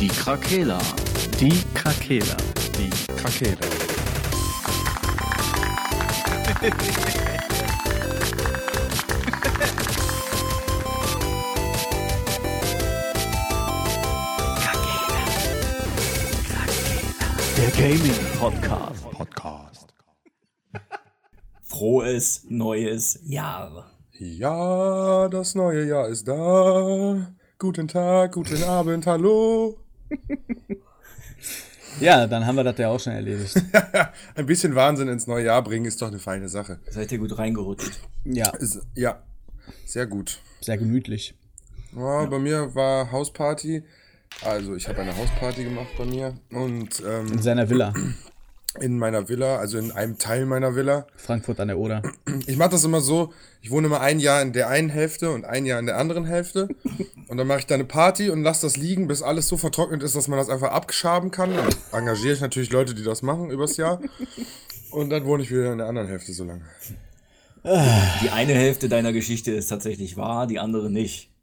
Die Krakela. Die Krakela. Die Krakela. Der Gaming Podcast. Podcast. Frohes neues Jahr. Ja, das neue Jahr ist da. Guten Tag, guten Abend, hallo. Ja, dann haben wir das ja auch schon erledigt. Ein bisschen Wahnsinn ins neue Jahr bringen ist doch eine feine Sache. Seid ihr gut reingerutscht? Ja, ja, sehr gut. sehr gemütlich. Ja, Bei mir war Hausparty. Also ich habe eine Hausparty gemacht bei mir und In ähm, seiner Villa. in meiner Villa, also in einem Teil meiner Villa. Frankfurt an der Oder. Ich mache das immer so, ich wohne immer ein Jahr in der einen Hälfte und ein Jahr in der anderen Hälfte. Und dann mache ich da eine Party und lasse das liegen, bis alles so vertrocknet ist, dass man das einfach abschaben kann. Dann engagiere ich natürlich Leute, die das machen übers Jahr. Und dann wohne ich wieder in der anderen Hälfte so lange. Die eine Hälfte deiner Geschichte ist tatsächlich wahr, die andere nicht.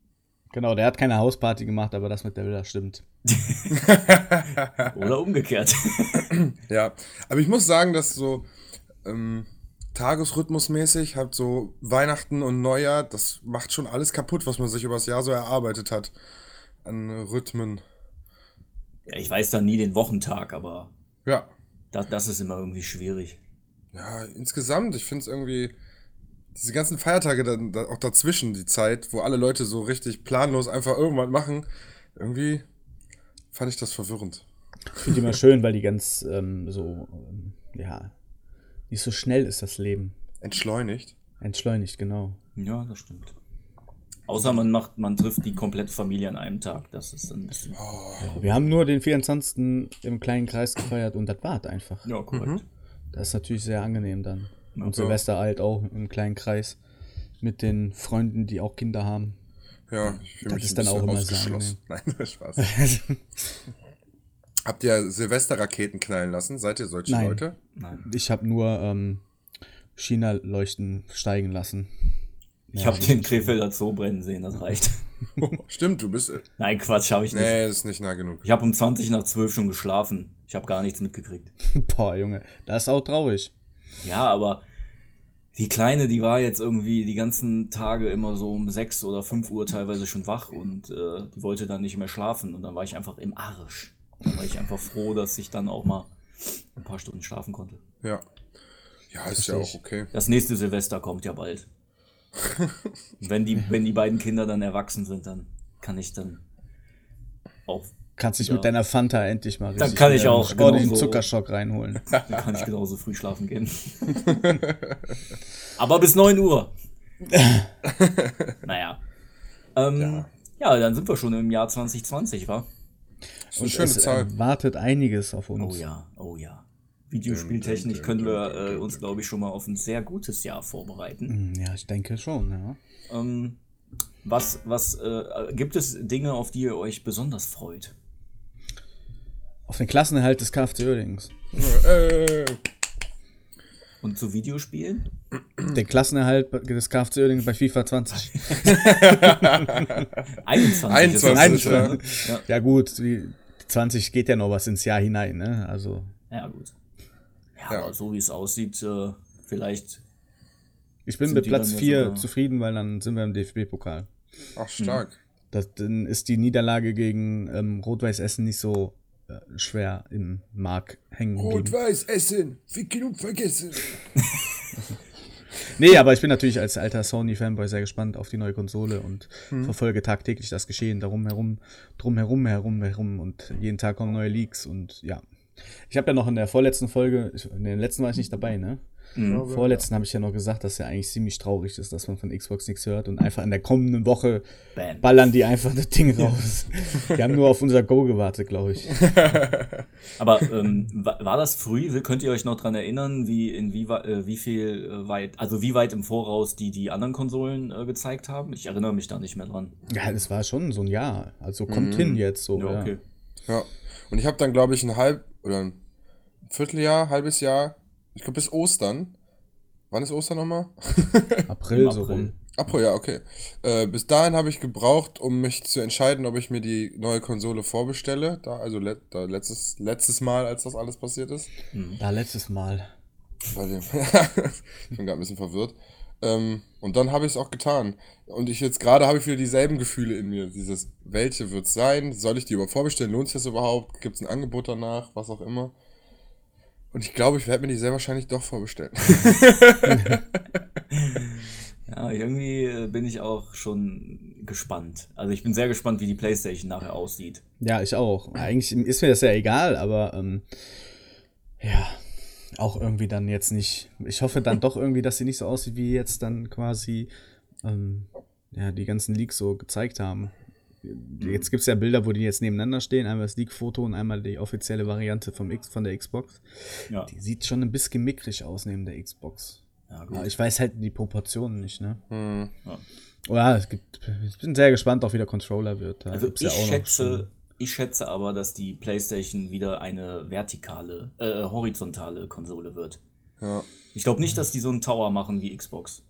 Genau, der hat keine Hausparty gemacht, aber das mit der Villa stimmt. Oder umgekehrt. Ja, aber ich muss sagen, dass so ähm, Tagesrhythmusmäßig hat so Weihnachten und Neujahr, das macht schon alles kaputt, was man sich übers Jahr so erarbeitet hat an Rhythmen. Ja, ich weiß dann nie den Wochentag, aber Ja, das, das ist immer irgendwie schwierig. Ja, insgesamt, ich finde es irgendwie, diese ganzen Feiertage dann da, auch dazwischen, die Zeit, wo alle Leute so richtig planlos einfach irgendwas machen, irgendwie fand ich das verwirrend. Ich finde die immer schön, weil die ganz ähm, so, ähm, ja, nicht so schnell ist das Leben. Entschleunigt. Entschleunigt, genau. Ja, das stimmt. Außer man macht, man trifft die komplette Familie an einem Tag. Das ist dann ein bisschen. Wir haben nur den 24. im kleinen Kreis gefeiert und das war's einfach. Ja, korrekt. Das ist natürlich sehr angenehm dann. Und Ja. Silvester halt auch im kleinen Kreis mit den Freunden, die auch Kinder haben. Ja, ich fühle Das mich ist ein dann auch immer ausgeschlossen. Nein, Spaß. Habt ihr Silvesterraketen knallen lassen? Seid ihr solche Nein. Leute? Nein. Ich habe nur ähm, China-Leuchten steigen lassen. Ich habe den Krefelder Zoo brennen sehen, das reicht. Stimmt, du bist. äh, Nein, Quatsch, habe ich nicht. Nee, ist nicht nah genug. Ich habe um 20 nach 12 schon geschlafen. Ich habe gar nichts mitgekriegt. Boah, Junge, das ist auch traurig. Ja, aber die Kleine, die war jetzt irgendwie die ganzen Tage immer so um 6 oder 5 Uhr teilweise schon wach und äh, die wollte dann nicht mehr schlafen und dann war ich einfach im Arsch. Dann war ich einfach froh, dass ich dann auch mal ein paar Stunden schlafen konnte. Ja. Ja, ist ja Versteh auch ich. okay. Das nächste Silvester kommt ja bald. wenn, die, wenn die beiden Kinder dann erwachsen sind, dann kann ich dann auch Kannst dich Ja. mit deiner Fanta endlich mal Dann kann ich auch, genau so. Zuckerschock reinholen. Dann kann ich genauso früh schlafen gehen. Aber bis 9 Uhr. naja. Ähm, ja. dann sind wir schon im Jahr 2020, wa? Das ist eine schöne es Zahl. wartet einiges auf uns. Oh ja, oh ja. Videospieltechnisch können wir äh, uns, glaube ich, schon mal auf ein sehr gutes Jahr vorbereiten. Hm, Ja, ich denke schon, ja. Ähm, was, was, äh, gibt es Dinge, auf die ihr euch besonders freut? Auf den Klassenerhalt des KFC Oerdings. Äh, Und zu Videospielen? Den Klassenerhalt des KFC Oerdings bei FIFA 20. 21. 21, ist das ja. so, ja. Gut, die, die 20 geht ja noch was ins Jahr hinein, ne? Also ja, gut. Ja, Ja. aber so wie es aussieht, äh, vielleicht. ich bin mit Platz dann ja 4 sogar- zufrieden, weil dann sind wir im DFB-Pokal. Ach, stark. Das, dann ist die Niederlage gegen ähm, Rot-Weiß Essen nicht so schwer im Mark hängen geblieben. Rot-Weiß Essen, ficken und vergessen. Nee, aber ich bin natürlich als alter Sony-Fanboy sehr gespannt auf die neue Konsole und Hm. verfolge tagtäglich das Geschehen darum herum, drum herum, herum, herum und jeden Tag kommen neue Leaks und ja. Ich habe ja noch in der vorletzten Folge, in der letzten war ich nicht dabei, ne? Mhm. Vorletzten habe ich ja noch gesagt, dass ja eigentlich ziemlich traurig ist, dass man von Xbox nichts hört und einfach in der kommenden Woche Bam. ballern die einfach das Ding raus. Die haben nur auf unser Go gewartet, glaube ich. Aber ähm, wa- war das früh? Könnt ihr euch noch dran erinnern, wie in wie, äh, wie viel äh, weit, also wie weit im Voraus die die anderen Konsolen äh, gezeigt haben? Ich erinnere mich da nicht mehr dran. Ja, das war schon so ein Jahr. Also kommt hin jetzt so. Ja, Ja, okay. Ja. Und ich habe dann, glaube ich, ein halb oder ein Vierteljahr, halbes Jahr, ich glaube bis Ostern. Wann ist Ostern nochmal? April, so April. rum. Apro, ja, okay. Äh, bis dahin habe ich gebraucht, um mich zu entscheiden, ob ich mir die neue Konsole vorbestelle. Da, also let, da letztes, letztes Mal, als das alles passiert ist. Ja, letztes Mal. Bei dem, ich bin gerade ein bisschen verwirrt. Ähm, und dann habe ich es auch getan. Und ich jetzt gerade habe ich wieder dieselben Gefühle in mir. Dieses, welche wird es sein? Soll ich die überhaupt vorbestellen? Lohnt sich das überhaupt? Gibt es ein Angebot danach? Was auch immer. Und ich glaube, ich werde mir die sehr wahrscheinlich doch vorbestellen. Ja, irgendwie äh, bin ich auch schon gespannt. Also ich bin sehr gespannt, wie die PlayStation nachher aussieht. Ja, ich auch. Eigentlich ist mir das ja egal, aber ähm, ja, auch irgendwie dann jetzt nicht. Ich hoffe dann doch irgendwie, dass sie nicht so aussieht, wie jetzt dann quasi ähm, ja, die ganzen Leaks so gezeigt haben. Jetzt gibt es ja Bilder, wo die jetzt nebeneinander stehen. Einmal das Leak-Foto und einmal die offizielle Variante vom X, von der Xbox. Ja, Die sieht schon ein bisschen mickrig aus neben der Xbox. ja gut. Aber ich weiß halt die Proportionen nicht, ne? Hm. Ja. Oh ja, es gibt, ich bin sehr gespannt, auch wie der Controller wird. Da Also ich ja auch noch schätze, ich schätze aber, dass die PlayStation wieder eine vertikale, äh, horizontale Konsole wird. Ja. Ich glaube nicht, dass die so einen Tower machen wie Xbox.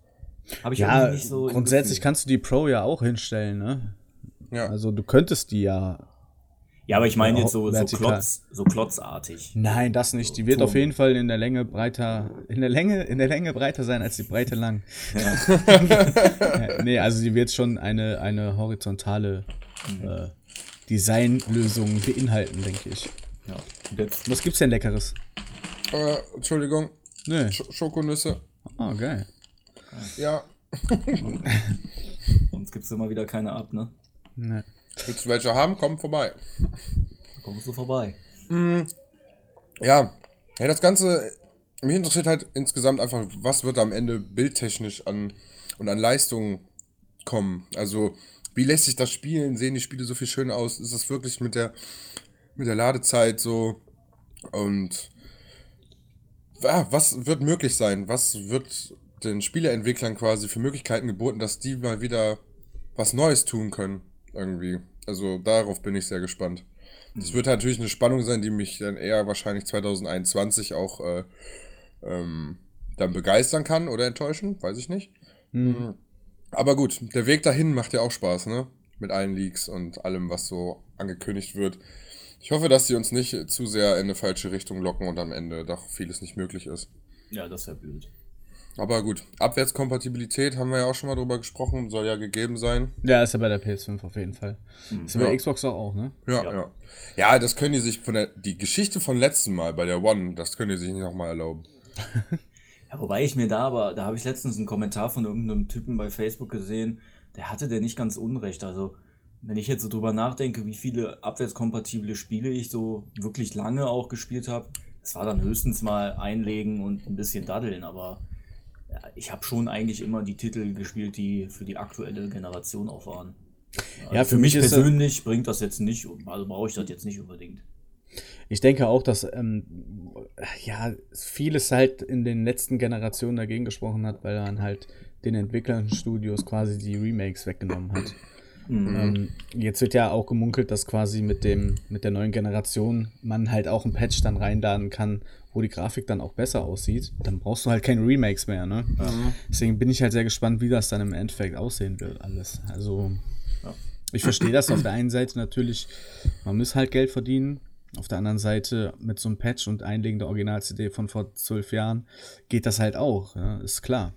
Habe ich Ja, nicht so. grundsätzlich kannst du die Pro ja auch hinstellen, ne? Ja. Also du könntest die ja. Ja, aber ich meine jetzt so, so. Klotz, so klotzartig. Nein, das nicht. Die wird Turm. auf jeden Fall in der Länge breiter, in der Länge, in der Länge breiter sein als die Breite lang. Ja, nee, also die wird schon eine, eine horizontale äh, Designlösung beinhalten, denke ich. Ja. Und jetzt, Was gibt's denn Leckeres? Äh, Entschuldigung, Nö. Sch Schokonüsse. Oh, geil. Ja. sonst gibt es immer wieder keine ab, ne? Nee. Willst du welche haben? Komm vorbei. Da kommst du vorbei. Ja, ja, das Ganze, mich interessiert halt insgesamt einfach, was wird am Ende bildtechnisch an und an Leistungen kommen. Also, wie lässt sich das spielen? Sehen die Spiele so viel schöner aus? Ist das wirklich mit der, mit der Ladezeit so? Und ja, was wird möglich sein? Was wird den Spieleentwicklern quasi für Möglichkeiten geboten, dass die mal wieder was Neues tun können? Irgendwie. Also darauf bin ich sehr gespannt. Das wird natürlich eine Spannung sein, die mich dann eher wahrscheinlich 2021 auch äh, ähm, dann begeistern kann oder enttäuschen, weiß ich nicht. Mhm. Aber gut, der Weg dahin macht ja auch Spaß, ne? Mit allen Leaks und allem, was so angekündigt wird. Ich hoffe, dass sie uns nicht zu sehr in eine falsche Richtung locken und am Ende doch vieles nicht möglich ist. Ja, das wäre blöd. Aber gut, Abwärtskompatibilität haben wir ja auch schon mal drüber gesprochen, soll ja gegeben sein. Ja, ist ja bei der PS5 auf jeden Fall. Ist ja bei Xbox doch auch, ne? Ja, Ja. ja. Ja, das können die sich von der, die Geschichte von letztem Mal bei der One, das können die sich nicht nochmal erlauben. Ja, wobei ich mir da aber, da habe ich letztens einen Kommentar von irgendeinem Typen bei Facebook gesehen, der hatte der nicht ganz unrecht. Also, wenn ich jetzt so drüber nachdenke, wie viele abwärtskompatible Spiele ich so wirklich lange auch gespielt habe, das war dann höchstens mal einlegen und ein bisschen daddeln, aber ich habe schon eigentlich immer die Titel gespielt, die für die aktuelle Generation auch waren. Also Ja, für mich ist das- persönlich bringt das jetzt nicht, also brauche ich das jetzt nicht unbedingt. Ich denke auch, dass ähm, ja vieles halt in den letzten Generationen dagegen gesprochen hat, weil man halt den Entwicklern Studios quasi die Remakes weggenommen hat. Ähm, jetzt wird ja auch gemunkelt, dass quasi mit dem mit der neuen Generation man halt auch ein Patch dann reinladen kann, wo die Grafik dann auch besser aussieht. Dann brauchst du halt keine Remakes mehr, ne? Deswegen bin ich halt sehr gespannt, wie das dann im Endeffekt aussehen wird alles. Also Ja. ich verstehe das auf der einen Seite natürlich, man muss halt Geld verdienen. Auf der anderen Seite mit so einem Patch und Einlegen der Original-CD von vor zwölf Jahren geht das halt auch, ja, ist klar.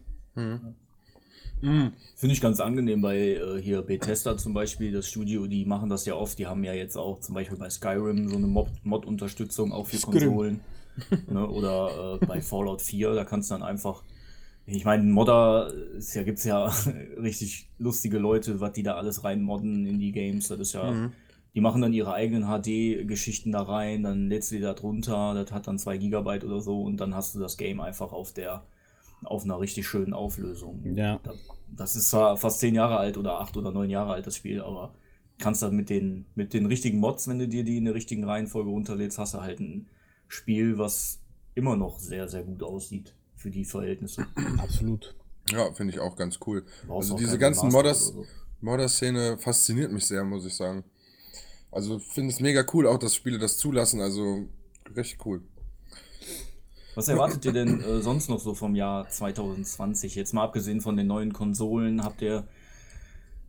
Finde ich ganz angenehm bei äh, hier Bethesda zum Beispiel, das Studio, die machen das ja oft. Die haben ja jetzt auch zum Beispiel bei Skyrim so eine Mod- Mod-Unterstützung auch für. Konsolen. Ne? Oder äh, bei Fallout 4, da kannst du dann einfach. Ich meine, Modder, es ja, gibt es ja richtig lustige Leute, was die da alles reinmodden in die Games. Das ist ja. Die machen dann ihre eigenen HD-Geschichten da rein, dann lädst du die da drunter, das hat dann 2 Gigabyte oder so und dann hast du das Game einfach auf der auf einer richtig schönen Auflösung. Ja. Da- Das ist zwar fast zehn Jahre alt oder acht oder neun Jahre alt, das Spiel, aber kannst dann mit den, mit den richtigen Mods, wenn du dir die in der richtigen Reihenfolge runterlädst, hast du halt ein Spiel, was immer noch sehr, sehr gut aussieht für die Verhältnisse. Absolut. Ja, finde ich auch ganz cool. Brauchst Also diese ganzen Modders, so. Modder-Szene fasziniert mich sehr, muss ich sagen. Also finde es mega cool, auch dass Spiele das zulassen, also richtig cool. Was erwartet ihr denn äh, sonst noch so vom Jahr 2020? Jetzt mal abgesehen von den neuen Konsolen, habt ihr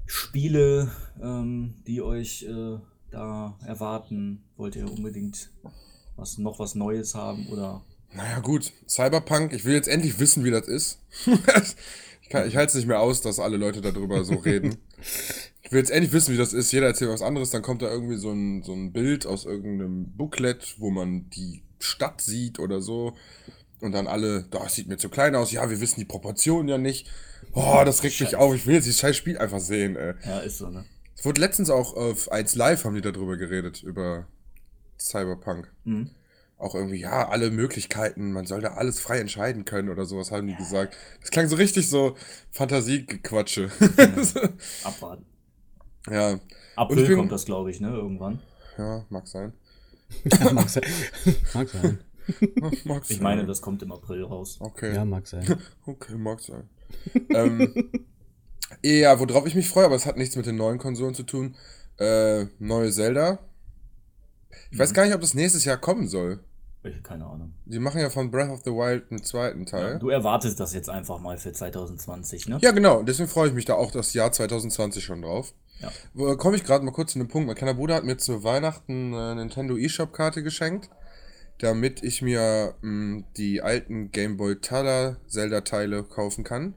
Spiele, ähm, die euch äh, da erwarten? Wollt ihr unbedingt was, noch was Neues haben oder Naja, gut. Cyberpunk, ich will jetzt endlich wissen, wie das ist. ich kann- ich halte es nicht mehr aus, dass alle Leute darüber so reden. Ich will jetzt endlich wissen, wie das ist. Jeder erzählt was anderes, dann kommt da irgendwie so ein, so ein Bild aus irgendeinem Booklet, wo man die Stadt sieht oder so. Und dann alle, das sieht mir zu klein aus. Ja, wir wissen die Proportionen ja nicht. Boah, das regt mich Scheiße. auf. Ich will jetzt dieses scheiß Spiel einfach sehen, ey. Ja, ist so, ne? Es wurde letztens auch auf 1 Live haben die darüber geredet, über Cyberpunk. Mhm. Auch irgendwie, ja, alle Möglichkeiten, man soll da alles frei entscheiden können oder sowas, haben die gesagt. Das klang so richtig so Fantasiegequatsche. Abwarten. ja, Und April ich bin- kommt das, glaube ich, ne? Irgendwann. ja, mag sein. Ja, mag sein. Mag sein. Mag Ich sein. meine, das kommt im April raus. Okay, Ja, mag sein. okay, mag sein. ähm, ja, worauf ich mich freue, aber es hat nichts mit den neuen Konsolen zu tun. Äh, neue Zelda. Ich weiß gar nicht, ob das nächstes Jahr kommen soll. Ich, keine Ahnung. Die machen ja von Breath of the Wild einen zweiten Teil. Du erwartest das jetzt einfach mal für 2020, ne? Ja, genau. Deswegen freue ich mich da auch das Jahr 2020 schon drauf. Ja. Äh, Komme ich gerade mal kurz zu einem Punkt. Mein kleiner Bruder hat mir zu Weihnachten eine Nintendo eShop-Karte geschenkt, damit ich mir mh, die alten Game Boy Color Zelda-Teile kaufen kann.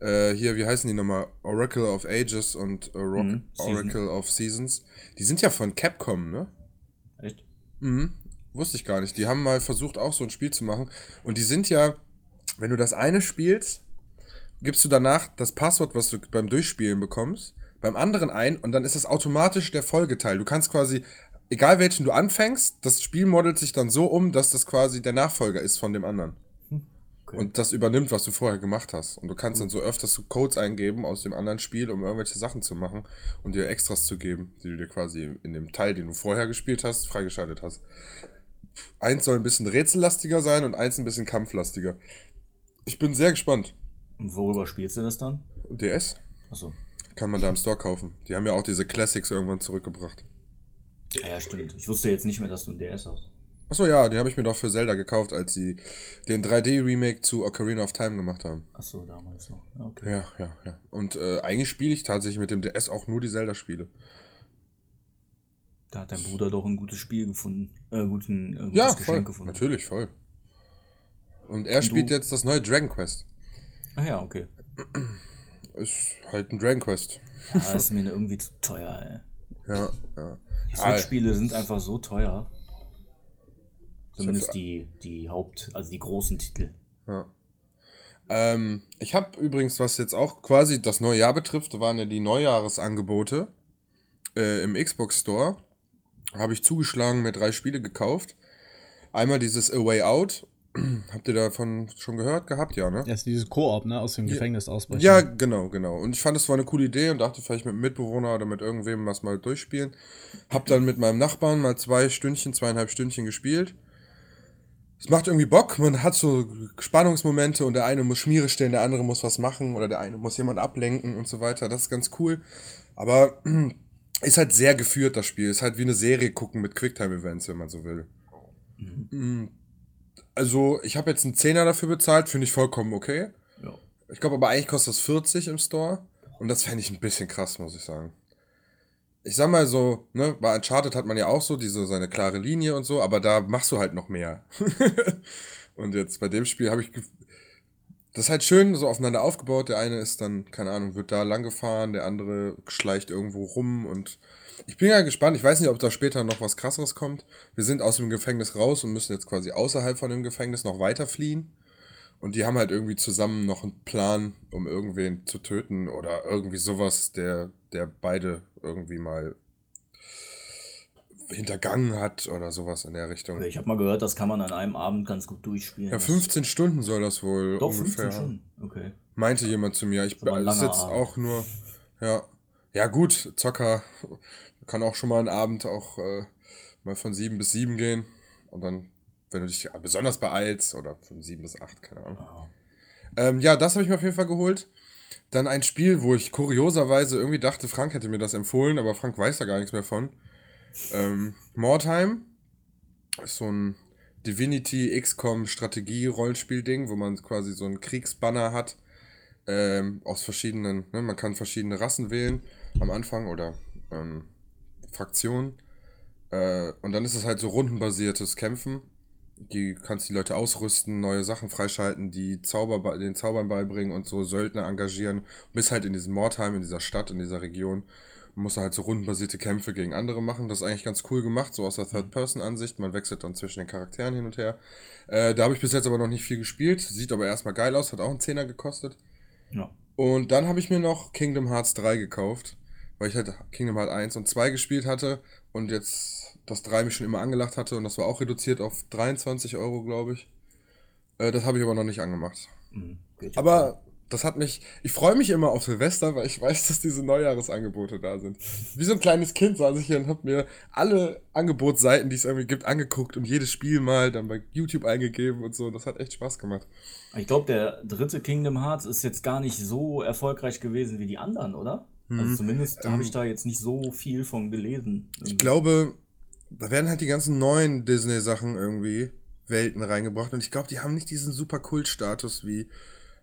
Äh, hier, wie heißen die nochmal? Oracle of Ages und Oro Mhm. Oracle of Seasons. Die sind ja von Capcom, ne? Mhm. Wusste ich gar nicht. Die haben mal versucht, auch so ein Spiel zu machen. Und die sind ja, wenn du das eine spielst, gibst du danach das Passwort, was du beim Durchspielen bekommst, beim anderen ein und dann ist das automatisch der Folgeteil. Du kannst quasi, egal welchen du anfängst, das Spiel modelt sich dann so um, dass das quasi der Nachfolger ist von dem anderen. Okay. Und das übernimmt, was du vorher gemacht hast. Und du kannst dann so öfters so Codes eingeben aus dem anderen Spiel, um irgendwelche Sachen zu machen und dir Extras zu geben, die du dir quasi in dem Teil, den du vorher gespielt hast, freigeschaltet hast. Eins soll ein bisschen rätsellastiger sein und eins ein bisschen kampflastiger. Ich bin sehr gespannt. Und worüber spielst du das dann? DS Achso. kann man da im Store kaufen. Die haben ja auch diese Classics irgendwann zurückgebracht. Ja, ja, stimmt. Ich wusste jetzt nicht mehr, dass du ein DS hast. Achso, ja, die habe ich mir doch für Zelda gekauft, als sie den 3D-Remake zu Ocarina of Time gemacht haben. Achso, damals noch. Ja, Okay. Ja, ja, ja. Und äh, eigentlich spiele ich tatsächlich mit dem DS auch nur die Zelda-Spiele. Da hat dein Bruder doch ein gutes Spiel gefunden. Äh, guten, äh, gutes Ja, Geschenk voll. gefunden. Natürlich, voll. Und er Und spielt du? jetzt das neue Dragon Quest. Ah ja, okay. Ist halt ein Dragon Quest. Ja, das ist mir irgendwie zu teuer, ey. Ja, ja. Die Switch-Spiele sind einfach so teuer. Zumindest die, die Haupt-, also die großen Titel. ja. Ähm, ich habe übrigens, was jetzt auch quasi das neue Jahr betrifft, waren ja die Neujahresangebote äh, im Xbox Store. Habe ich zugeschlagen, mir drei Spiele gekauft. Einmal dieses A Way Out. Habt ihr davon schon gehört gehabt? Ja, ne? Das ist dieses Koop, ne? Aus dem Gefängnis ausbrechen. Ja, genau, genau. Und ich fand, es war eine coole Idee und dachte vielleicht mit einem Mitbewohner oder mit irgendwem was mal durchspielen. Hab dann mit meinem Nachbarn mal zwei Stündchen, zweieinhalb Stündchen gespielt. Es macht irgendwie Bock, man hat so Spannungsmomente und der eine muss Schmiere stellen, der andere muss was machen oder der eine muss jemand ablenken und so weiter. Das ist ganz cool. Aber ist halt sehr geführt, das Spiel. Ist halt wie eine Serie gucken mit Quicktime-Events, wenn man so will. Mm. Also, ich habe jetzt einen Zehner dafür bezahlt, finde ich vollkommen okay. Ja. Ich glaube aber eigentlich kostet das 40 im Store. Und das fände ich ein bisschen krass, muss ich sagen. Ich sag mal so, ne, bei Uncharted hat man ja auch so diese seine klare Linie und so, aber da machst du halt noch mehr. und jetzt bei dem Spiel habe ich. Das ist halt schön so aufeinander aufgebaut. Der eine ist dann, keine Ahnung, wird da lang gefahren, der andere schleicht irgendwo rum und ich bin ja gespannt. Ich weiß nicht, ob da später noch was krasseres kommt. Wir sind aus dem Gefängnis raus und müssen jetzt quasi außerhalb von dem Gefängnis noch weiter fliehen. Und die haben halt irgendwie zusammen noch einen Plan, um irgendwen zu töten oder irgendwie sowas, der, der beide irgendwie mal hintergangen hat oder sowas in der Richtung. Ich habe mal gehört, das kann man an einem Abend ganz gut durchspielen. Ja, Das- 15 Stunden soll das wohl Doch, ungefähr. 15 Stunden. Okay. Meinte jemand zu mir. Ich Abend. auch nur. Ja. Ja, gut, Zocker kann auch schon mal einen Abend auch äh, mal von 7 bis 7 gehen. Und dann, wenn du dich besonders beeilst, oder von 7 bis 8, keine Ahnung. Ja. Ähm, ja, das habe ich mir auf jeden Fall geholt. Dann ein Spiel, wo ich kurioserweise irgendwie dachte, Frank hätte mir das empfohlen, aber Frank weiß da gar nichts mehr von. Ähm, Mordheim ist so ein Divinity XCOM Strategie-Rollenspiel-Ding, wo man quasi so einen Kriegsbanner hat. Ähm, aus verschiedenen, ne, man kann verschiedene Rassen wählen am Anfang oder ähm, Fraktionen. Äh, und dann ist es halt so rundenbasiertes Kämpfen. Die kannst die Leute ausrüsten, neue Sachen freischalten, die Zauber, den Zaubern beibringen und so Söldner engagieren. Bis halt in diesem Mordheim, in dieser Stadt, in dieser Region. Muss halt so rundenbasierte Kämpfe gegen andere machen. Das ist eigentlich ganz cool gemacht, so aus der Third-Person-Ansicht. Man wechselt dann zwischen den Charakteren hin und her. Äh, da habe ich bis jetzt aber noch nicht viel gespielt. Sieht aber erstmal geil aus, hat auch einen Zehner gekostet. Ja. Und dann habe ich mir noch Kingdom Hearts 3 gekauft, weil ich halt Kingdom Hearts 1 und 2 gespielt hatte und jetzt das 3 mich schon immer angelacht hatte und das war auch reduziert auf 23 Euro, glaube ich. Äh, das habe ich aber noch nicht angemacht. Mhm. Aber das hat mich, ich freue mich immer auf Silvester, weil ich weiß, dass diese Neujahresangebote da sind. Wie so ein kleines Kind saß ich hier und habe mir alle Angebotsseiten, die es irgendwie gibt, angeguckt und jedes Spiel mal dann bei YouTube eingegeben und so. Das hat echt Spaß gemacht. Ich glaube, der dritte Kingdom Hearts ist jetzt gar nicht so erfolgreich gewesen wie die anderen, oder? Also zumindest habe ich da jetzt nicht so viel von gelesen. Ich glaube, da werden halt die ganzen neuen Disney-Sachen irgendwie Welten reingebracht und ich glaube, die haben nicht diesen super Kultstatus wie,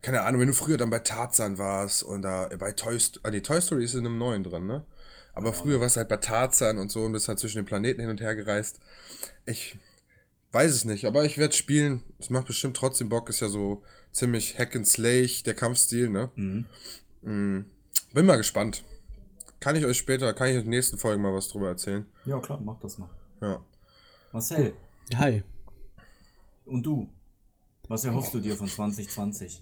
keine Ahnung, wenn du früher dann bei Tarzan warst und da bei Toy Story, ah, nee, Toy Story ist in einem neuen drin, ne? Aber früher warst du halt bei Tarzan und so und bist halt zwischen den Planeten hin und her gereist. Ich weiß es nicht, aber ich werde spielen. Es macht bestimmt trotzdem Bock, ist ja so ziemlich Hack and Slay, der Kampfstil, ne? Mhm. Mm, Bin mal gespannt. Kann ich euch später, kann ich euch in den nächsten Folgen mal was drüber erzählen. Ja, klar, mach das mal. Ja. Marcel, Hi. und du? Was erhoffst du dir von 2020?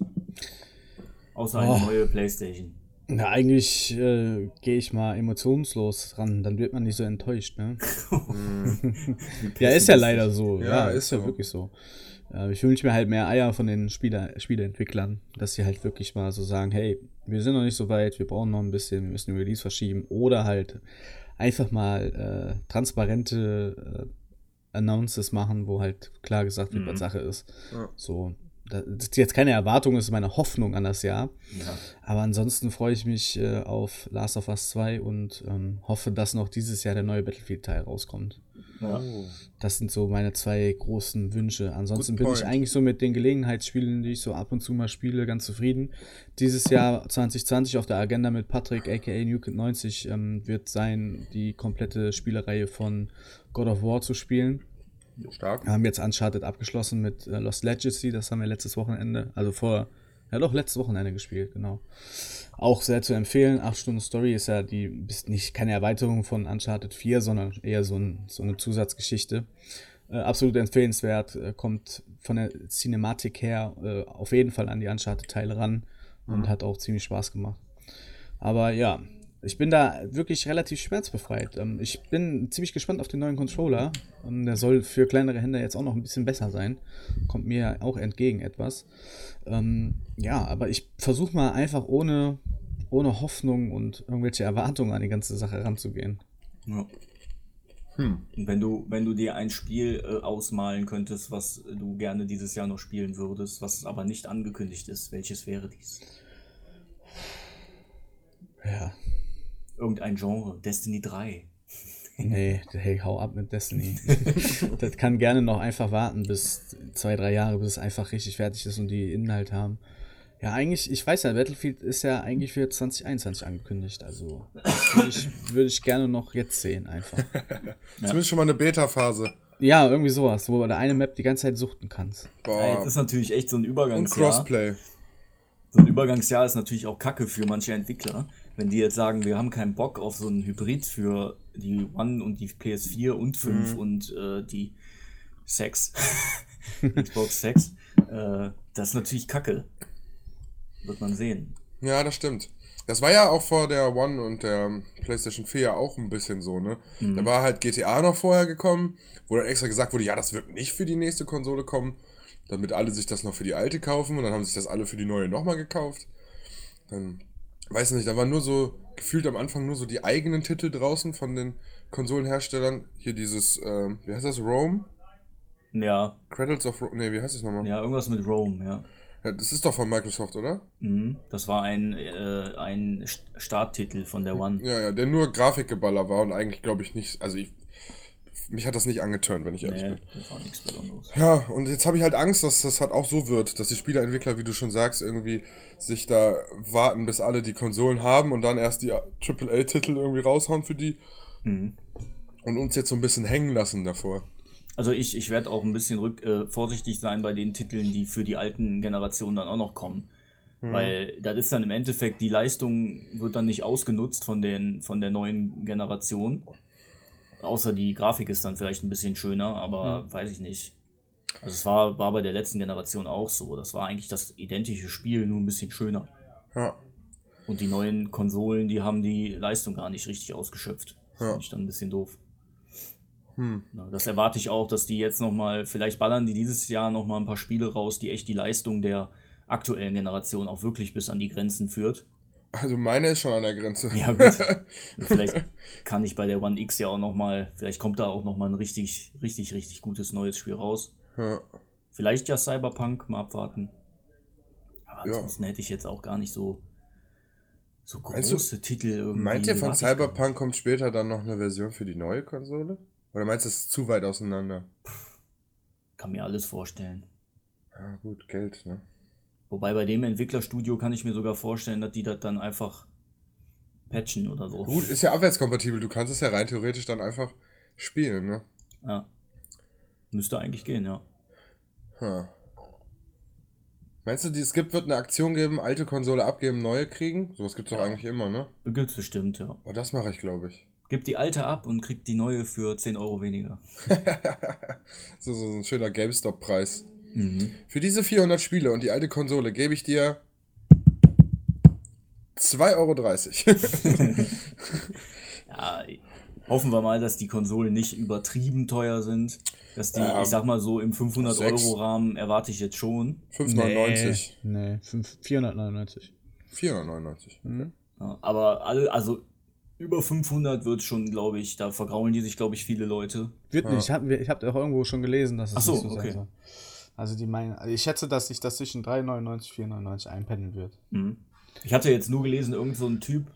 Außer eine neue Playstation. Na, eigentlich äh, gehe ich mal emotionslos ran, dann wird man nicht so enttäuscht, ne? ja, ist ja leider so. Ja, Ja, ist ist ja so. wirklich so. Äh, ich wünsche mir halt mehr Eier von den Spieler, Spieleentwicklern, dass sie halt wirklich mal so sagen, hey, wir sind noch nicht so weit, wir brauchen noch ein bisschen, wir müssen den Release verschieben oder halt einfach mal äh, transparente äh, Announces machen, wo halt klar gesagt wird, was Sache ist. Ja. So, das ist jetzt keine Erwartung, das ist meine Hoffnung an das Jahr. Ja. Aber ansonsten freue ich mich äh, auf Last of Us 2 und ähm, hoffe, dass noch dieses Jahr der neue Battlefield-Teil rauskommt. Ja. Das sind so meine zwei großen Wünsche. Ansonsten Good bin ich point. eigentlich so mit den Gelegenheitsspielen, die ich so ab und zu mal spiele, ganz zufrieden. Dieses Jahr 2020 auf der Agenda mit Patrick, aka Newkid 90, ähm, wird sein, die komplette Spielereihe von God of War zu spielen. Stark. Wir haben jetzt Uncharted abgeschlossen mit äh, Lost Legacy, das haben wir letztes Wochenende, also vor, ja doch, letztes Wochenende gespielt, genau. Auch sehr zu empfehlen. 8 Stunden Story ist ja die, ist nicht keine Erweiterung von Uncharted 4, sondern eher so, ein, so eine Zusatzgeschichte. Äh, absolut empfehlenswert, äh, kommt von der Cinematik her äh, auf jeden Fall an die Uncharted-Teile ran und hat auch ziemlich Spaß gemacht. Aber ja, ich bin da wirklich relativ schmerzbefreit. Ähm, ich bin ziemlich gespannt auf den neuen Controller. Ähm, der soll für kleinere Hände jetzt auch noch ein bisschen besser sein. Kommt mir auch entgegen etwas. Ähm, ja, aber ich versuche mal einfach ohne, ohne Hoffnung und irgendwelche Erwartungen an die ganze Sache ranzugehen. Ja. Und wenn du, wenn du dir ein Spiel äh, ausmalen könntest, was du gerne dieses Jahr noch spielen würdest, was aber nicht angekündigt ist, welches wäre dies? Ja, Irgendein Genre, Destiny 3. nee, hey, hau ab mit Destiny. das kann gerne noch einfach warten bis zwei, drei Jahre, bis es einfach richtig fertig ist und die Inhalt haben. Ja, eigentlich, ich weiß ja, Battlefield ist ja eigentlich für 2021 angekündigt. Also das würde ich, würde ich gerne noch jetzt sehen, einfach. Zumindest schon mal eine Beta-Phase. Ja, irgendwie sowas, wo du eine Map die ganze Zeit suchten kannst. Ja, Boah. jetzt ist natürlich echt so ein Und Übergangsjahr. Crossplay. So ein Übergangsjahr ist natürlich auch Kacke für manche Entwickler. Wenn die jetzt sagen, wir haben keinen Bock auf so einen Hybrid für die One und die PS4 und 5 und äh, die 6, Xbox 6, äh, das ist natürlich Kacke. Wird man sehen. Ja, das stimmt. Das war ja auch vor der One und der PlayStation 4 ja auch ein bisschen so, ne? Da war halt GTA noch vorher gekommen, wo dann extra gesagt wurde, ja, das wird nicht für die nächste Konsole kommen, damit alle sich das noch für die alte kaufen und dann haben sich das alle für die neue nochmal gekauft. Dann, weiß nicht, da waren nur so, gefühlt am Anfang nur so die eigenen Titel draußen von den Konsolenherstellern. Hier dieses, ähm, wie heißt das, Rome? Ja, Cradles of Rome, nee, wie heißt das nochmal? ja, irgendwas mit Rome, ja. Ja, das ist doch von Microsoft, oder? Mhm. Das war ein, äh, ein St- Starttitel von der One. Ja, ja, der nur Grafikgeballer war und eigentlich, glaube ich, nicht. Also, ich mich hat das nicht angeturnt, wenn ich ehrlich Nee, bin. Ja, und jetzt habe ich halt Angst, dass das halt auch so wird, dass die Spieleentwickler, wie du schon sagst, irgendwie sich da warten, bis alle die Konsolen haben und dann erst die AAA-Titel irgendwie raushauen für die Mhm. und uns jetzt so ein bisschen hängen lassen davor. Also ich, ich werde auch ein bisschen rück, äh, vorsichtig sein bei den Titeln, die für die alten Generationen dann auch noch kommen. Weil das ist dann im Endeffekt, die Leistung wird dann nicht ausgenutzt von, den, von der neuen Generation. Außer die Grafik ist dann vielleicht ein bisschen schöner, aber weiß ich nicht. Also es war, war bei der letzten Generation auch so. Das war eigentlich das identische Spiel, nur ein bisschen schöner. Ja, Und die neuen Konsolen, die haben die Leistung gar nicht richtig ausgeschöpft. Das Ja. finde ich dann ein bisschen doof. Hm. Das erwarte ich auch, dass die jetzt nochmal, vielleicht ballern die dieses Jahr nochmal ein paar Spiele raus, die echt die Leistung der aktuellen Generation auch wirklich bis an die Grenzen führt. Also meine ist schon an der Grenze. Ja, gut. Vielleicht kann ich bei der One X ja auch nochmal, vielleicht kommt da auch nochmal ein richtig, richtig, richtig gutes neues Spiel raus. Ja. Vielleicht ja Cyberpunk, mal abwarten. Aber Ja. ansonsten hätte ich jetzt auch gar nicht so, so Meinst du- große Titel irgendwie. Meint ihr, von. Cyberpunk kommt später dann noch eine Version für die neue Konsole? Oder meinst du, es ist zu weit auseinander? Kann mir alles vorstellen. Ja, gut, Geld, ne? Wobei bei dem Entwicklerstudio kann ich mir sogar vorstellen, dass die das dann einfach patchen oder so. Gut, ist ja abwärtskompatibel. Du kannst es ja rein theoretisch dann einfach spielen, ne? Ja. Müsste eigentlich gehen, ja. Ha. Meinst du, die, es gibt, wird eine Aktion geben, alte Konsole abgeben, neue kriegen? Sowas gibt es doch eigentlich immer, ne? Gibt's bestimmt, ja. Oh, das mache ich, glaube ich. Gib die alte ab und krieg die neue für 10 Euro weniger. so, so ein schöner GameStop-Preis. Mhm. Für diese 400 Spiele und die alte Konsole gebe ich dir 2,30 Euro. Ja, hoffen wir mal, dass die Konsolen nicht übertrieben teuer sind. Dass die, Ja, ich sag mal so, im sechs. 500-Euro-Rahmen erwarte ich jetzt schon. 5,99. Nee, nee fünf- 499. 499. Mhm. Ja, aber alle, also über 500 wird schon, glaube ich, da vergraulen die sich, glaube ich, viele Leute. Wird Ja. nicht. Ich habe ich hab auch irgendwo schon gelesen, dass es Ach so, nicht so okay. sein soll. Also die meinen, also ich schätze, dass sich das zwischen 3,99 und 4,99 einpendeln wird. Mhm. Ich hatte jetzt nur gelesen, irgend so ein Typ,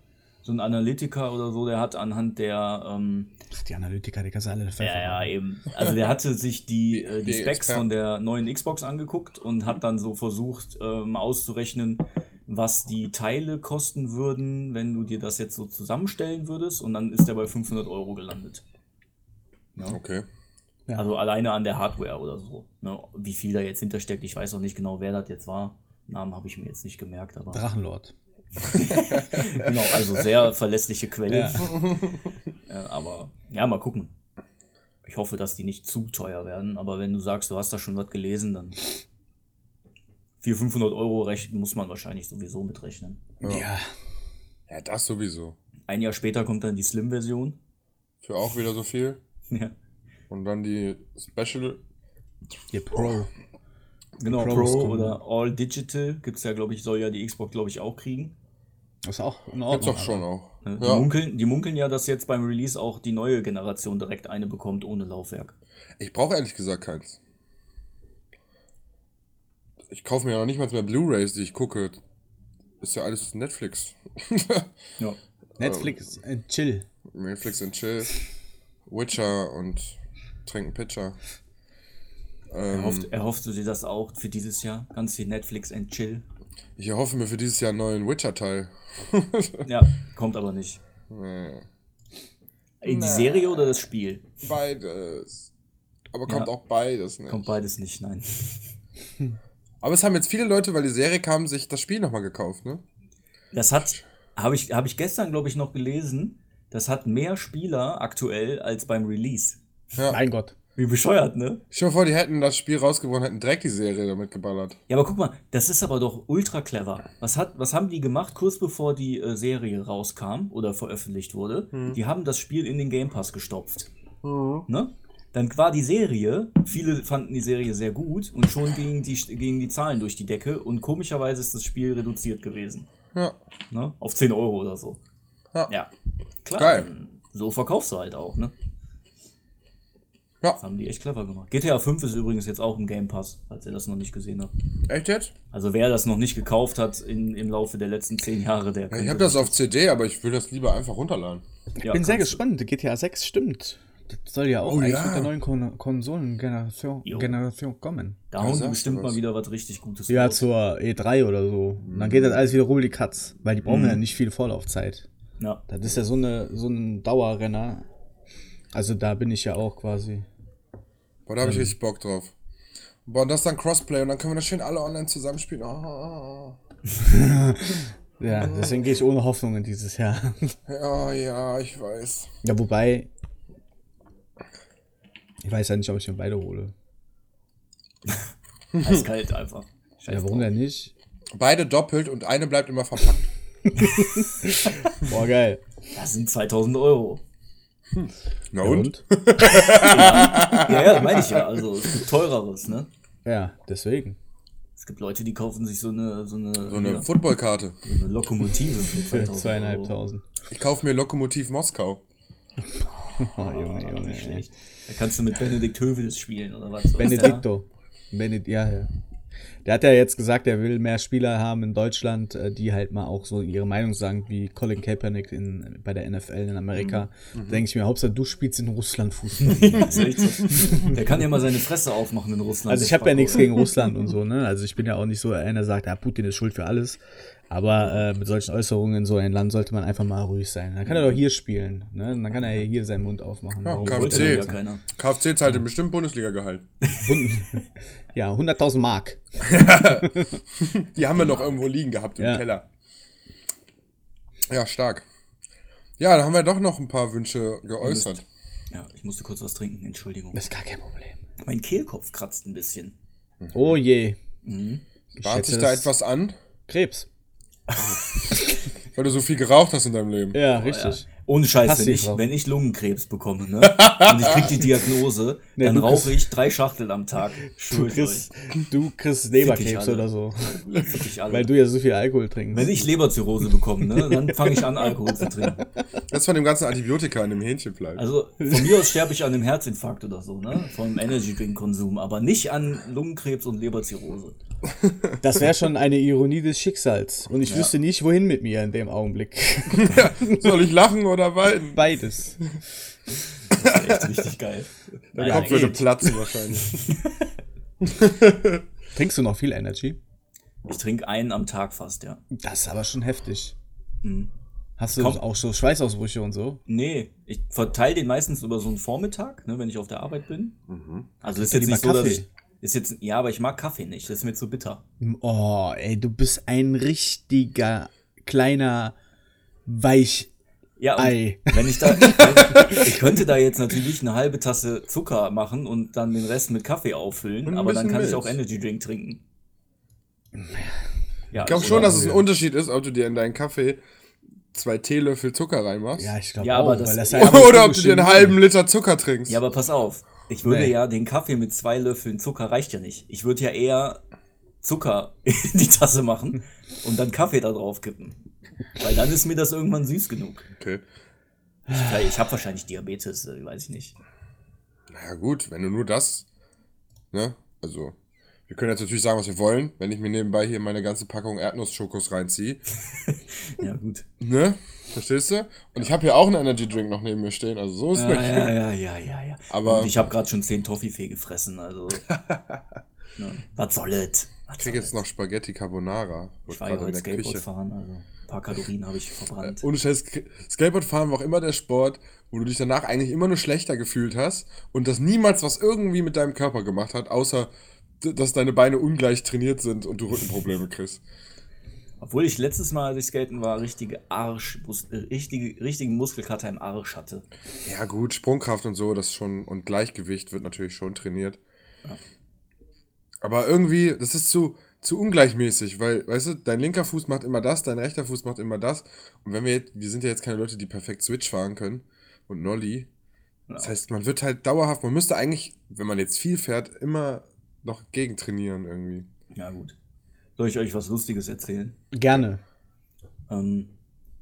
so ein Analytiker oder so, der hat anhand der, ähm, Ach, die Analytiker, die kannst du alle ja, ja, eben, also der hatte sich die, äh, die Die Specs Experten. von der neuen Xbox angeguckt und hat dann so versucht, ähm, auszurechnen, was die Teile kosten würden, wenn du dir das jetzt so zusammenstellen würdest und dann ist er bei 500 Euro gelandet. Ja. Okay. Ja. Also alleine an der Hardware oder so. Ne? Wie viel da jetzt hintersteckt, ich weiß auch nicht genau, wer das jetzt war. Namen habe ich mir jetzt nicht gemerkt, aber. Drachenlord. Genau, also sehr verlässliche Quelle. Ja. Ja, aber ja, mal gucken. Ich hoffe, dass die nicht zu teuer werden, aber wenn du sagst, du hast da schon was gelesen, dann 400, 500 Euro rechnen muss man wahrscheinlich sowieso mitrechnen. Ja. Ja. Ja, das sowieso. Ein Jahr später kommt dann die Slim-Version. Für auch wieder so viel. Ja. Und dann die Special. Ihr Pro. Genau, Pro kommen. oder All Digital gibt es ja, glaube ich, soll ja die Xbox, glaube ich, auch kriegen. Das ist auch in Gibt's Ordnung. auch schon auch. Ne? Die, Ja. munkeln, die munkeln ja, dass jetzt beim Release auch die neue Generation direkt eine bekommt ohne Laufwerk. Ich brauche ehrlich gesagt keins. Ich kaufe mir ja noch nicht mal mehr Blu-Rays, die ich gucke. Ist ja alles Netflix. Ja. Netflix, äh, chill. Netflix and Chill. Witcher und Trinken Pitcher. Ähm, Erhofft, erhoffst du dir das auch für dieses Jahr? Ganz viel Netflix and Chill. ich erhoffe mir für dieses Jahr einen neuen Witcher-Teil. Ja, kommt aber nicht. Nee. In die Na. Serie oder das Spiel? Beides. Aber kommt Ja. auch beides nicht. Kommt beides nicht, nein. Aber es haben jetzt viele Leute, weil die Serie kam, sich das Spiel nochmal gekauft, ne? Das hat, habe ich, hab ich gestern, glaube ich, noch gelesen, das hat mehr Spieler aktuell als beim Release. Ja. Mein Gott. Wie bescheuert, ne? Dir vor, die hätten das Spiel rausgewonnen, hätten direkt die Serie damit geballert. Ja, aber guck mal, das ist aber doch ultra clever. Was, hat, was haben die gemacht, kurz bevor die äh, Serie rauskam oder veröffentlicht wurde? Die haben das Spiel in den Game Pass gestopft. Ne? Dann war die Serie, viele fanden die Serie sehr gut und schon gingen die, gingen die Zahlen durch die Decke und komischerweise ist das Spiel reduziert gewesen. Ja. Ne? Auf 10 Euro oder so. Ja. Ja, klar. Geil. So verkaufst du halt auch, ne? Ja. Das haben die echt clever gemacht. GTA 5 ist übrigens jetzt auch im Game Pass, falls ihr das noch nicht gesehen habt. Echt jetzt? Also wer das noch nicht gekauft hat in, im Laufe der letzten 10 Jahre, der ich habe das auf CD, aber ich will das lieber einfach runterladen. Ja, Bin sehr gespannt. GTA 6 stimmt. Das soll ja auch Oh eigentlich ja. mit der neuen Kon Konsolengeneration. Generation kommen. Da hauen du bestimmt was. mal wieder was richtig Gutes Ja, raus. zur E3 oder so. Und dann geht das alles wieder rubbel die Katz, weil die brauchen Mhm. ja nicht viel Vorlaufzeit. Ja. Das ist ja so, eine, so ein Dauerrenner. Also da bin ich ja auch quasi. Boah, da habe ich richtig Bock drauf. Boah, und das ist dann Crossplay und dann können wir das schön alle online zusammenspielen. Oh, Ja, deswegen gehe ich ohne Hoffnung in dieses Jahr. ja, ja, ich weiß. Ja, wobei. Ich weiß ja nicht, ob ich mir beide hole. Eiskalt einfach. Scheiß Ja, warum drauf. denn nicht? Beide doppelt und eine bleibt immer verpackt. Boah, geil. Das sind 2000 Euro. Na Ja, und? Ja, ja, das meine ich ja. Also es gibt teureres, ne? Ja, deswegen. Es gibt Leute, die kaufen sich so eine, so eine, So eine ja, Footballkarte. so eine Lokomotive für Für 2000 Euro. zweieinhalbtausend. Ich kaufe mir Lokomotiv Moskau. Oh, Junge, Junge. Nicht schlecht. Da kannst du mit Benedikt Hövedes spielen oder was? Benedicto. Bened ja, ja. Der hat ja jetzt gesagt, er will mehr Spieler haben in Deutschland, äh, die halt mal auch so ihre Meinung sagen, wie Colin Kaepernick in, bei der NFL in Amerika. Mhm. Da denke ich mir, Hauptsache du spielst in Russland Fußball. Der kann ja mal seine Fresse aufmachen in Russland. Also ich habe ja nichts gegen Russland und so, ne? Also ich bin ja auch nicht so einer, der sagt, ja, Putin ist schuld für alles. Aber äh, mit solchen Äußerungen in so einem Land sollte man einfach mal ruhig sein. Dann kann er doch hier spielen, ne? Dann kann er hier seinen Mund aufmachen. Ja, Warum KFC. KFC zahlt im bestimmt Bundesliga-Gehalt. ja, 100.000 Mark. Die haben wir noch irgendwo liegen gehabt im Ja. Keller. Ja, stark. Ja, da haben wir doch noch ein paar Wünsche geäußert. Ja, ich musste kurz was trinken, Entschuldigung. Das ist gar kein Problem. Mein Kehlkopf kratzt ein bisschen. Oh je. Ich Bahnt sich da etwas an? Krebs. Weil du so viel geraucht hast in deinem Leben. Ja, Ja. richtig. Ohne Scheiß, wenn ich, wenn ich Lungenkrebs bekomme, ne? Und ich krieg die Diagnose, Nee, dann rauche ich drei Schachteln am Tag. Du kriegst, du kriegst Leberkrebs oder so. Weil du ja so viel Alkohol trinkst. Wenn ich Leberzirrhose bekomme, ne, dann fange ich an, Alkohol zu trinken. Das ist von dem ganzen Antibiotika in dem Hähnchenfleisch. Also von mir aus sterbe ich an einem Herzinfarkt oder so, ne? Vom Energy Drink Konsum, aber nicht an Lungenkrebs und Leberzirrhose. Das wäre schon eine Ironie des Schicksals. Und ich wüsste nicht, wohin mit mir in dem Augenblick. Soll ich lachen oder weinen? Beides. Das ist echt richtig geil. Der Naja, Kopf würde platzen wahrscheinlich. Trinkst du noch viel Energy? Ich trinke einen am Tag fast, ja. Das ist aber schon heftig. Mhm. Hast du Komm. auch so Schweißausbrüche und so? Nee, ich verteile den meistens über so einen Vormittag, ne, wenn ich auf der Arbeit bin. Also ist Ja, jetzt nicht so, dass Kaffee. ich. Ist jetzt, ja, aber ich mag Kaffee nicht. Das ist mir zu bitter. Oh, ey, du bist ein richtiger kleiner Weich. Ja, und Ei. wenn ich da. Ich, ich könnte da jetzt natürlich eine halbe Tasse Zucker machen und dann den Rest mit Kaffee auffüllen, Und aber dann kann ich auch Milch. Energy Drink trinken. Ja, Ich glaube schon, dass es ein Unterschied ist, ob du dir in deinen Kaffee zwei Teelöffel Zucker reinmachst. Ja, ich glaube Ja, auch, aber das- weil das ja, ja Oder ob du dir einen halben Liter Zucker trinkst. Ja, aber pass auf. Ich würde Nee. ja den Kaffee mit zwei Löffeln Zucker reicht ja nicht. Ich würde ja eher Zucker in die Tasse machen und dann Kaffee da drauf kippen. Weil dann ist mir das irgendwann süß genug. Okay. Ich, ich habe wahrscheinlich Diabetes, äh, weiß ich nicht. Naja, gut, wenn du nur das. Ne? Also, wir können jetzt natürlich sagen, was wir wollen, wenn ich mir nebenbei hier meine ganze Packung Erdnussschokos reinziehe. Ja, gut. Ne? Verstehst du? Und ich habe hier auch einen Energy Drink noch neben mir stehen, also so ist Ja, nicht. ja, ja, ja, ja, ja. Aber- Und ich habe gerade schon zehn Toffifee gefressen, also. ne, was soll es? Ich krieg jetzt noch Spaghetti Carbonara. Ich war ja heute Skateboard fahren, also ein paar Kalorien habe ich verbrannt. Ohne Scheiß, Sk- Skateboardfahren war auch immer der Sport, wo du dich danach eigentlich immer nur schlechter gefühlt hast und das niemals was irgendwie mit deinem Körper gemacht hat, außer dass deine Beine ungleich trainiert sind und du Rückenprobleme kriegst. Obwohl ich letztes Mal, als ich skaten war, richtige Arsch, äh, richtige, richtigen Muskelkater im Arsch hatte. Ja, gut, Sprungkraft und so, das schon und Gleichgewicht wird natürlich schon trainiert. Aber irgendwie, das ist zu, zu ungleichmäßig, weil, weißt du, dein linker Fuß macht immer das, dein rechter Fuß macht immer das. Und wenn wir jetzt, wir sind ja jetzt keine Leute, die perfekt Switch fahren können und Nolly. Das heißt, man wird halt dauerhaft, man müsste eigentlich, wenn man jetzt viel fährt, immer noch gegentrainieren irgendwie. Ja, gut. Soll ich euch was Lustiges erzählen? Gerne. Ähm,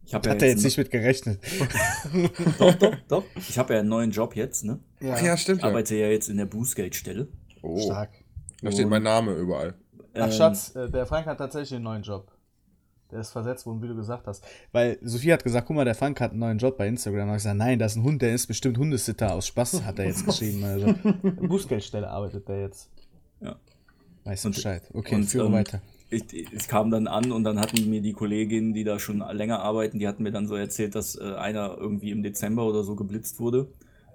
ich habe ja Hat er jetzt einen- nicht mit gerechnet. Doch, doch, doch. Ich habe ja einen neuen Job jetzt, ne? Ach ja, stimmt Ich ja. arbeite ja jetzt in der Bußgeldstelle. Oh, Stark. da steht mein Name überall. Ach, Ähm, Schatz, äh, der Frank hat tatsächlich einen neuen Job. Der ist versetzt worden, wie du gesagt hast. Weil Sophie hat gesagt, guck mal, der Frank hat einen neuen Job bei Instagram. Und ich gesagt, nein, das ist ein Hund, der ist bestimmt Hundesitter aus Spaß, hat er jetzt geschrieben. Also, Bußgeldstelle arbeitet der jetzt. Ja. Weißt du Bescheid. Okay, und, führe ähm, weiter. Ich, ich kam dann an und dann hatten mir die Kolleginnen, die da schon länger arbeiten, die hatten mir dann so erzählt, dass äh, einer irgendwie im Dezember oder so geblitzt wurde.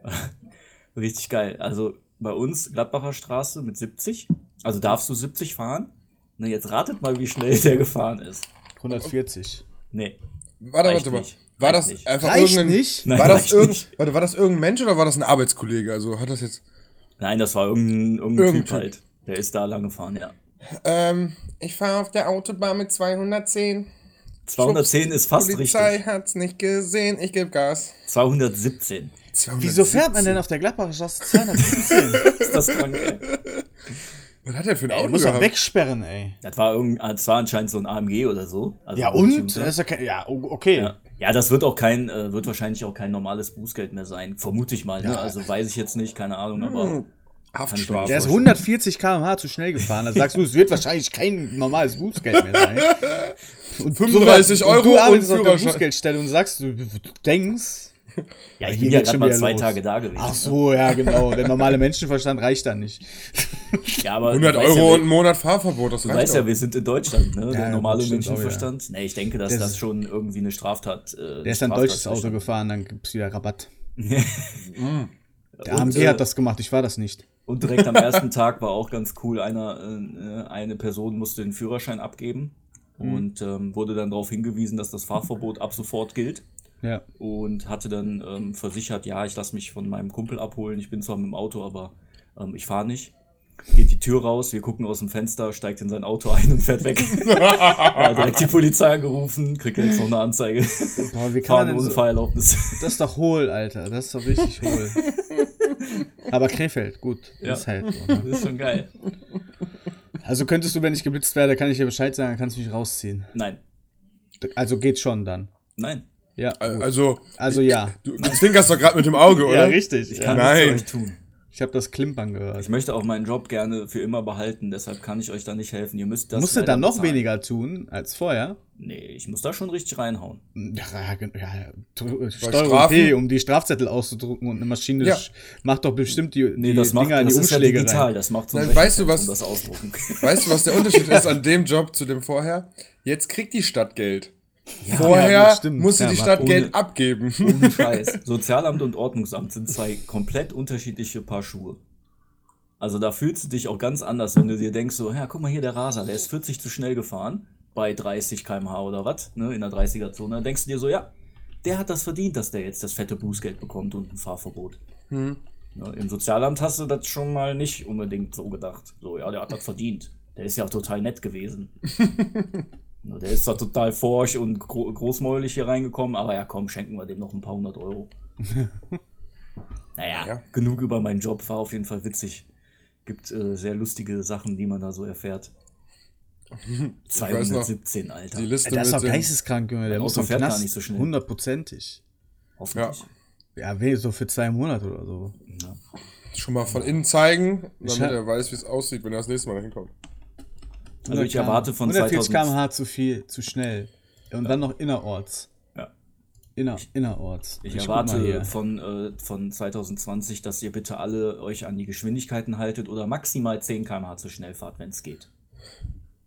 Richtig geil. Also bei uns, Gladbacher Straße mit 70. Also darfst du 70 fahren? Na, jetzt ratet mal, wie schnell der gefahren ist. 140. Nee. Warte, warte mal. War Reicht das nicht. einfach Reicht irgendein. nicht? Nein, war, das irgend, nicht. warte, war das irgendein Mensch oder war das ein Arbeitskollege? Also hat das jetzt. Nein, das war irgendein, irgendein Irgendein Typ halt. Der ist da lang gefahren, ja. Ähm, ich fahre auf der Autobahn mit 210. 210 ist fast Polizei richtig. hat's nicht gesehen, ich gebe Gas. 217. 217. Wieso fährt man denn auf der Gladbacher Straße 215? Ist das krank, ey. Was hat der für ein Ey, Auto du musst doch wegsperren, ey. Das war, irgend, das war anscheinend so ein AMG oder so. Also Ja, und? Das ist ja, kein, ja, okay. Ja. ja, das wird auch kein, äh, wird wahrscheinlich auch kein normales Bußgeld mehr sein. Vermute ich mal. Ne? Ja. Also weiß ich jetzt nicht, keine Ahnung, aber Haftstrafe. Der ist 140 km/h zu schnell gefahren. Da sagst du, es wird wahrscheinlich kein normales Bußgeld mehr sein. Und 35 du, Euro und du arbeitest und auf der. Bußgeldstelle und sagst, du, du denkst. ja, ich bin ja gerade schon mal zwei los. Tage da gewesen. Ach so, ja, genau. Der normale Menschenverstand reicht da nicht. ne? Ja, aber 100 du weißt Euro ja, und einen Monat Fahrverbot, das Du weißt ja, doch. wir sind in Deutschland, ne? Der Ja, normale stimmt auch, Menschenverstand. Nee, ich denke, dass Der das ist- schon irgendwie eine Straftat. Äh, Der ist ein deutsches Auto gefahren, dann gibt's wieder Rabatt. Der Und, AMG äh, hat das gemacht, ich war das nicht. Und direkt am ersten Tag war auch ganz cool, einer, äh, eine Person musste den Führerschein abgeben Mhm. und ähm, wurde dann darauf hingewiesen, dass das Fahrverbot ab sofort gilt. Ja. und hatte dann ähm, versichert, ja, ich lasse mich von meinem Kumpel abholen, ich bin zwar mit dem Auto, aber ähm, ich fahre nicht. Geht die Tür raus, wir gucken aus dem Fenster, steigt in sein Auto ein und fährt weg. ja, direkt die Polizei angerufen, kriegt jetzt noch eine Anzeige. Boah, wie kann Fahren ohne so, Fahrerlaubnis. Das ist doch hohl, Alter. Das ist doch richtig hohl. Aber Krefeld, gut. Ja. Ist halt so, ne? Das ist schon geil. Also könntest du, wenn ich geblitzt werde, kann ich dir Bescheid sagen, dann kannst du mich rausziehen. Nein, Also geht schon dann. nein. Ja. gut. Also, Also ja. du, zwinkerst doch gerade mit dem Auge, oder? Ja, richtig. Ich Ja. kann Nein. nichts für euch tun. Ich habe das Klimpern Ich gehört. möchte auch meinen Job gerne für immer behalten, deshalb kann ich euch da nicht helfen. Ihr müsst das. Musst du dann noch bezahlen. weniger tun als vorher? Nee, ich muss da schon richtig reinhauen. Ja, ja, ja, Steuerung? P, um die Strafzettel auszudrucken und eine Maschine Ja. macht doch bestimmt die, Nee, die das macht Dinger in die das ist ja Umschläge digital, rein. das macht so ein Nein, weißt du, was- das Ausdrucken. Weißt du, was der Unterschied ist an dem Job zu dem vorher? Jetzt kriegt die Stadt Geld. Ja, Vorher gut, stimmt. musste Ja, die Stadt ohne- Geld abgeben. Ohne Scheiß. Sozialamt und Ordnungsamt sind zwei komplett unterschiedliche Paar Schuhe. Also da fühlst du dich auch ganz anders, wenn du dir denkst, so, ja, guck mal hier, der Raser, der ist 40 zu schnell gefahren, bei 30 km/h oder was, ne, in der 30er-Zone. Dann denkst du dir so, ja, der hat das verdient, dass der jetzt das fette Bußgeld bekommt und ein Fahrverbot. Hm. Ja, Im Sozialamt hast du das schon mal nicht unbedingt so gedacht. So, ja, der hat das verdient. Der ist ja auch total nett gewesen. Ja, der ist da total forsch und gro großmäulig hier reingekommen, aber ja, komm, schenken wir dem noch ein paar hundert Euro. naja, Ja. genug über meinen Job, war auf jeden Fall witzig. Gibt äh, sehr lustige Sachen, die man da so erfährt. weiß noch, 217, Alter. Die Liste Der ist doch geisteskrank, Junge. Der muss doch gar nicht so schnell. Hundertprozentig. Hoffentlich. Ja, weh, so für zwei Monate oder so. Ja. schon mal von innen zeigen, damit er weiß, wie es aussieht, wenn er das nächste Mal hinkommt. Also ich erwarte von 140 2000 km/h zu viel, zu schnell. Und dann noch innerorts. Ja. Inner, innerorts. Ich, hier. erwarte von, äh, von 2020, dass ihr bitte alle euch an die Geschwindigkeiten haltet oder maximal 10 km/h zu schnell fahrt, wenn es geht.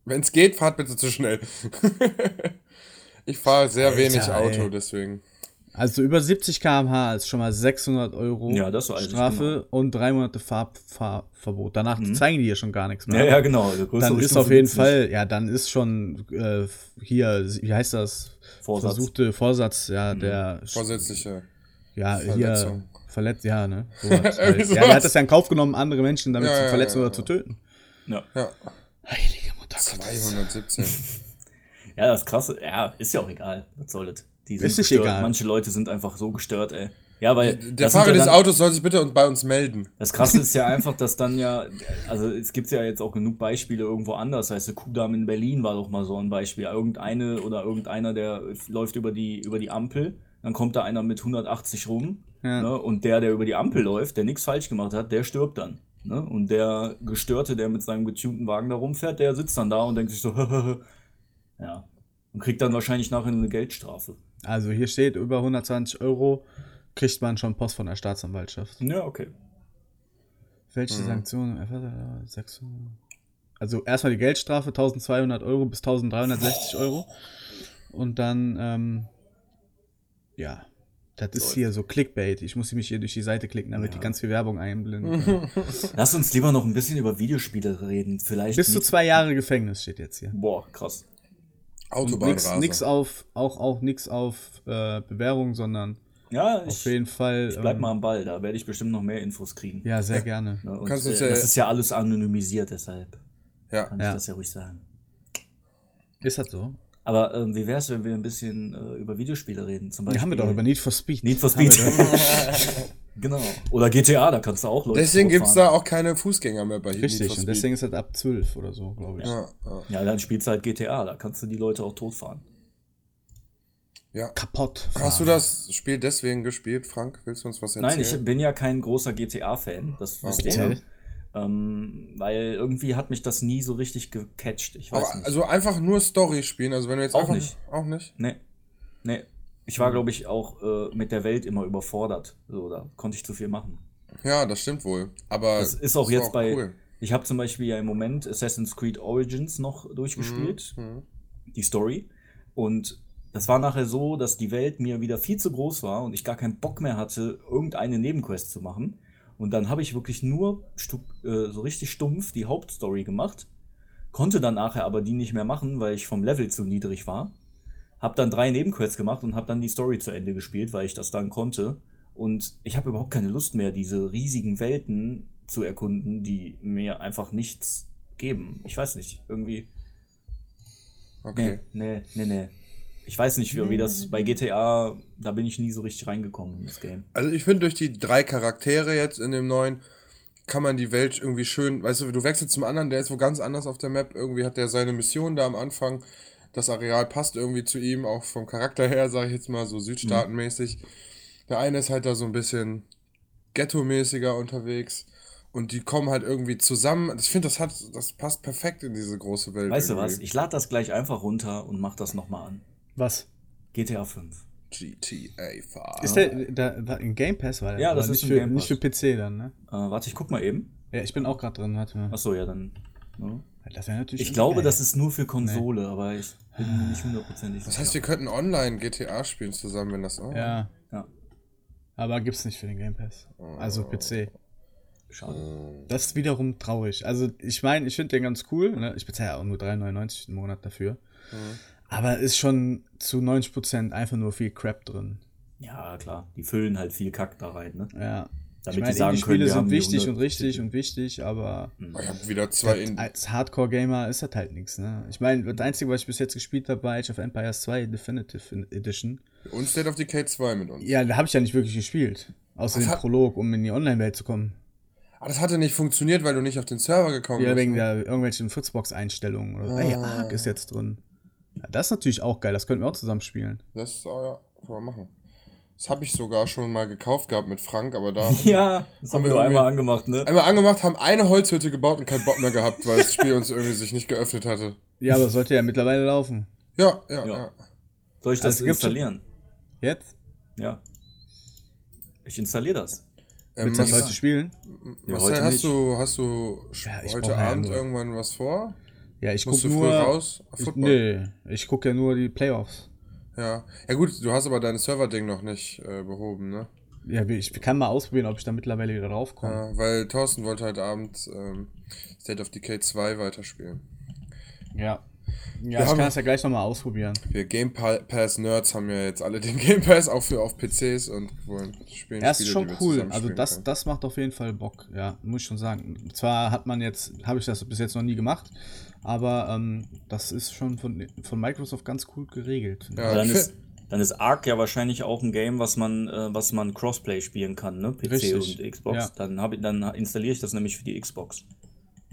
Wenn es geht, fahrt bitte zu schnell. ich fahre sehr Alter, wenig Auto, ey. deswegen. Also über 70 km/h ist schon mal 600 Euro Ja, Strafe und drei Monate Fahr Fahrverbot. Danach zeigen die hier schon gar nichts mehr. Ja, ja, genau. Also Dann ist auf jeden gibt's nicht. Fall, ja, dann ist schon äh, hier, wie heißt das? Vorsatz. Versuchte Vorsatz, ja, Mhm. der, Vorsätzliche. ja, Verletzung. hier, verletzt, ja, ne? Ja, der hat das ja in Kauf genommen, andere Menschen damit Ja, zu ja, verletzen ja, oder ja. zu töten. Ja. Ja, Heilige Mutter Gottes. 217. ja, das krasse, ja, ist ja auch egal. Was soll das? Die sind Ist nicht egal. Manche Leute sind einfach so gestört, ey. Ja, weil Der Fahrer ja des dann- Autos soll sich bitte bei uns melden. Das Krasse ist ja einfach, dass dann ja, also es gibt ja jetzt auch genug Beispiele irgendwo anders. Heißt, der Kudamm in Berlin war doch mal so ein Beispiel. Irgendeine oder irgendeiner, der läuft über die, über die Ampel, dann kommt da einer mit 180 rum Ja. ne, und der, der über die Ampel läuft, der nichts falsch gemacht hat, der stirbt dann. Ne? Und der Gestörte, der mit seinem getunten Wagen da rumfährt, der sitzt dann da und denkt sich so, ja. Und kriegt dann wahrscheinlich nachher eine Geldstrafe. Also hier steht, über 120 Euro kriegt man schon Post von der Staatsanwaltschaft. Ja, okay. Welche Sanktionen? Äh, Also erstmal die Geldstrafe, 1200 Euro bis 1360 Euro. Und dann, ähm, ja, das ist hier so Clickbait. Ich muss mich hier durch die Seite klicken, damit die ganz viel Werbung einblenden. Lass uns lieber noch ein bisschen über Videospiele reden. Vielleicht. Bis zu zwei Jahre Gefängnis steht jetzt hier. Boah, krass. Nix, Autobahnraser. nix auf, auch, auch nix auf äh, Bewährung, sondern Ja, auf ich, jeden Fall. ich bleib ähm, mal am Ball. Da werde ich bestimmt noch mehr Infos kriegen. Ja, sehr gerne. Ne, Und, Kannst äh, ja- das ist ja alles anonymisiert, deshalb Ja. kann Ja. ich das ja ruhig sagen. Ist das so? Aber ähm, wie wär's, wenn wir ein bisschen äh, über Videospiele reden? Zum Beispiel. Ja, haben wir doch über Need for Speed. Need for Speed. genau. Oder GTA, da kannst du auch Leute. Deswegen gibt es da auch keine Fußgänger mehr bei Need Richtig, und deswegen ist das ab 12 oder so, glaube ich. Ja, ja. Ja, dann spielst du halt GTA, da kannst du die Leute auch totfahren. ja. Kaputt. Hast du das Spiel deswegen gespielt, Frank? Willst du uns was erzählen? Nein, ich bin ja kein großer GTA-Fan, das wisst ihr. Erzähl. Ähm, weil irgendwie hat mich das nie so richtig gecatcht. Ich weiß Aber nicht. also einfach nur Story spielen, also wenn du jetzt Auch einfach nicht. auch nicht. Nee. Nee. Ich war, glaube ich, auch äh, mit der Welt immer überfordert. So, da konnte ich zu viel machen. Ja, das stimmt wohl. Aber Das ist auch das jetzt war bei. cool. Ich habe zum Beispiel ja im Moment Assassin's Creed Origins noch durchgespielt. Mhm. Die Story. Und das war nachher so, dass die Welt mir wieder viel zu groß war und ich gar keinen Bock mehr hatte, irgendeine Nebenquest zu machen. Und dann habe ich wirklich nur äh, so richtig stumpf die Hauptstory gemacht. Konnte dann nachher aber die nicht mehr machen, weil ich vom Level zu niedrig war. Hab dann drei Nebenquests gemacht und hab dann die Story zu Ende gespielt, weil ich das dann konnte. Und ich habe überhaupt keine Lust mehr, diese riesigen Welten zu erkunden, die mir einfach nichts geben. Ich weiß nicht, irgendwie. Okay. Nee, nee, nee, nee. Ich weiß nicht, wie, wie das bei GTA, da bin ich nie so richtig reingekommen in das Game. Also ich finde, durch die drei Charaktere jetzt in dem neuen kann man die Welt irgendwie schön, weißt du, du wechselst zum anderen, der ist wo ganz anders auf der Map, irgendwie hat der seine Mission da am Anfang, das Areal passt irgendwie zu ihm, auch vom Charakter her, sage ich jetzt mal, so südstaatenmäßig. Der eine ist halt da so ein bisschen ghetto-mäßiger unterwegs und die kommen halt irgendwie zusammen. Ich finde, das hat, das passt perfekt in diese große Welt. Weißt du irgendwie. was? Ich lade das gleich einfach runter und mach das nochmal an. Was? GTA 5. GTA 5. Ist der, der war in Game Pass? War der, Ja, das ist nicht für, Game nicht für PC dann, ne? Äh, warte, ich guck mal eben. Ja, ich bin auch gerade drin, warte mal. Achso, ja, dann. ne? Das wäre natürlich Ich glaube, geil. das ist nur für Konsole, aber ich bin mir nicht hundertprozentig Das sicher. heißt, wir könnten online GTA spielen zusammen, wenn das auch. Ja, Ja, aber gibt's nicht für den Game Pass. Also PC. schade. Das ist wiederum traurig. Also, ich meine, ich finde den ganz cool. Ne? Ich bezahle ja auch nur 3,99 im Monat dafür. Aber ist schon zu 90% einfach nur viel Crap drin. Ja, klar. Die füllen halt viel Kack da rein, ne? Ja. Damit ich meine, die sagen die können, sind wichtig 100 und richtig Titel. und wichtig, aber Oh, Ich habe wieder zwei in. als Hardcore-Gamer ist das halt nichts. Ne? Ich meine, das Einzige, was ich bis jetzt gespielt habe, war Age of Empires 2 Definitive Edition. Und State of Decay 2 mit uns. Ja, da habe ich ja nicht wirklich gespielt. Außer Was dem Prolog, um in die Online-Welt zu kommen. Aber das hatte nicht funktioniert, weil du nicht auf den Server gekommen Ja, bist. wegen ne? der irgendwelchen Fritzbox-Einstellungen. Oder so. Ey, Ark ist jetzt drin. Ja, das ist natürlich auch geil, das könnten wir auch zusammen spielen. Das, oh ja, können wir machen. Das habe ich sogar schon mal gekauft gehabt mit Frank, aber da Ja, das haben wir wir nur einmal angemacht, ne? einmal angemacht, haben eine Holzhütte gebaut und keinen Bock mehr gehabt, weil das Spiel uns irgendwie sich nicht geöffnet hatte. Ja, aber sollte ja mittlerweile laufen. Ja, ja, ja. Ja. Soll ich das Also installieren? Jetzt? Ja. Ich installiere das. Ähm, Willst du das heute spielen? Ja, Marcel, heute hast nicht. du, hast du Ja, heute Abend nur- irgendwann was vor? Ja, ich Musst gucke du früh nur. raus? Ich, nee, ich gucke ja nur die Playoffs. Ja. Ja gut, du hast aber dein Server-Ding noch nicht äh, behoben, ne? Ja, ich kann mal ausprobieren, ob ich da mittlerweile wieder raufkomme. Ja, weil Thorsten wollte heute Abend ähm, State of Decay 2 weiterspielen. Ja. Ja, Wir ich haben- kann das ja gleich nochmal ausprobieren. Wir Game Pa- Pass Nerds haben ja jetzt alle den Game Pass auch für auf PCs und wollen spielen Ja, ist Spiele, schon cool. Also das, können. das macht auf jeden Fall Bock, ja, muss ich schon sagen. Zwar hat man jetzt, habe ich das bis jetzt noch nie gemacht, aber ähm, das ist schon von, von Microsoft ganz cool geregelt. Ja, dann, ist, dann ist Ark ja wahrscheinlich auch ein Game, was man, äh, was man Crossplay spielen kann, ne? PC Richtig, und Xbox. ja. Dann, hab ich, dann installiere ich das nämlich für die Xbox.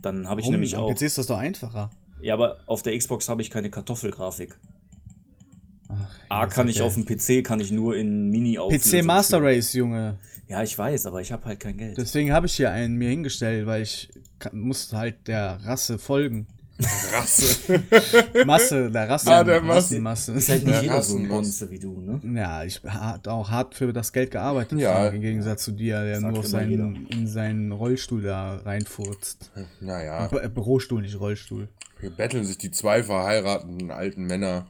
Dann habe ich Warum? nämlich auch. PC ist das doch einfacher. Ja, aber auf der Xbox habe ich keine Kartoffelgrafik. Ach, Ark ja, kann ich auf dem PC, kann ich nur in mini PC Master Race, Junge. Ja, ich weiß, aber ich habe halt kein Geld. Deswegen habe ich hier einen mir hingestellt, weil ich kann, muss halt der Rasse folgen. Rasse. Masse, der Rasse. Ah, der Masse. Masse. Ist halt nicht Ja, jeder so ein. Monster wie du, ne? Ja, ich habe auch hart für das Geld gearbeitet, Ja. Frank, im Gegensatz zu dir, der Sagt nur seinen, in seinen Rollstuhl da reinfurzt. Naja, Bü- äh, Bürostuhl, nicht Rollstuhl. hier betteln sich die zwei verheirateten alten Männer,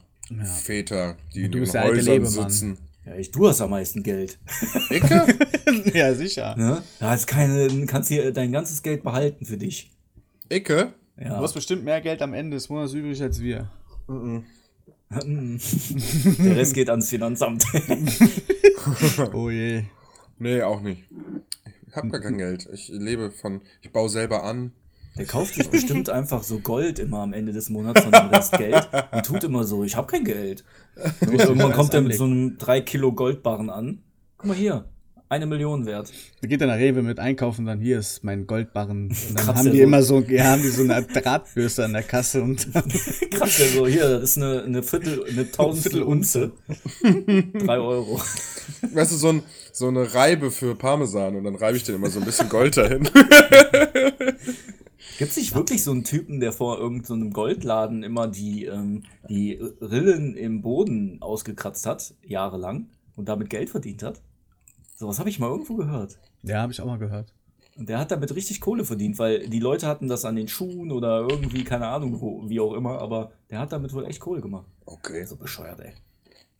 Väter, die in du ihren Häusern sitzen. Ja, ich, du hast am meisten Geld. Ecke? ja, sicher. Ne? Da hast keine, kannst hier dein ganzes Geld behalten für dich. Ecke? Ja. Du hast bestimmt mehr Geld am Ende des Monats übrig als wir. Der Rest geht ans Finanzamt. Oh je. Nee, auch nicht. Ich hab gar kein Geld. Ich lebe von, ich baue selber an. Der kauft sich bestimmt einfach so Gold immer am Ende des Monats von dem Rest Geld und tut immer so, ich habe kein Geld. Und irgendwann kommt er mit so einem 3 Kilo Goldbarren an. Guck mal hier, eine Million wert. Da geht dann nach Rewe mit einkaufen, dann hier ist mein Goldbarren. Und dann haben die so. immer so, ja, haben die so eine Drahtbürste an der Kasse und Krass, der so, hier, das ist eine, eine Viertel, eine Tausendstel Unze. Drei Euro. Weißt du, so, ein, so eine Reibe für Parmesan und dann reibe ich den immer so ein bisschen Gold dahin. Gibt es nicht wirklich so einen Typen, der vor irgendeinem Goldladen immer die, ähm, die Rillen im Boden ausgekratzt hat, jahrelang, und damit Geld verdient hat? Sowas habe ich mal irgendwo gehört. ja, habe ich auch mal gehört. Und der hat damit richtig Kohle verdient, weil die Leute hatten das an den Schuhen oder irgendwie, keine Ahnung, wo, wie auch immer, aber der hat damit wohl echt Kohle gemacht. Okay. So bescheuert, ey.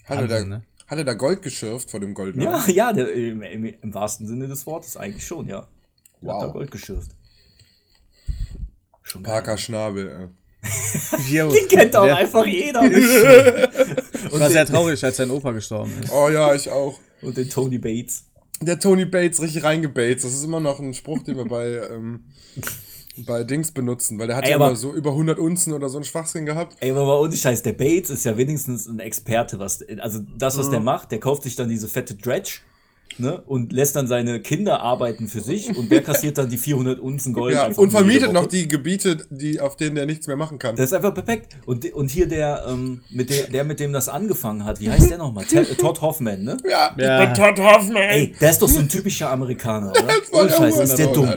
Hat er, da, ne? hat er da Gold geschürft vor dem Gold? Ja, ja, der, im, im, im wahrsten Sinne des Wortes eigentlich schon, ja. Der Hat da Wow. Gold geschürft. Schon geil. Parker Schnabel, Hier, Den kennt auch einfach jeder. Ich war sehr traurig, als sein Opa gestorben ist. ey. Oh ja, ich auch. Und den Tony Bates. Der Tony Bates richtig reingebates. Das ist immer noch ein Spruch, den wir bei, ähm, bei Dings benutzen, weil der hat Ey, ja aber- immer so über 100 Unzen oder so einen Schwachsinn gehabt. Ey, aber ohne Scheiß, der Bates ist ja wenigstens ein Experte, was, also das, was der macht, der kauft sich dann diese fette Dredge, ne, und lässt dann seine Kinder arbeiten für sich und der kassiert dann die 400 Unzen Gold. Ja, und vermietet noch die Gebiete, die, auf denen der nichts mehr machen kann. Das ist einfach perfekt. Und, und hier der, ähm, mit der, der, mit dem das angefangen hat, wie heißt der nochmal? Todd Hoffman, ne? ja, Ja. Todd Hoffman. Ey, der ist doch so ein typischer Amerikaner, oder? voll Ohne Scheiß, der ist der dumm.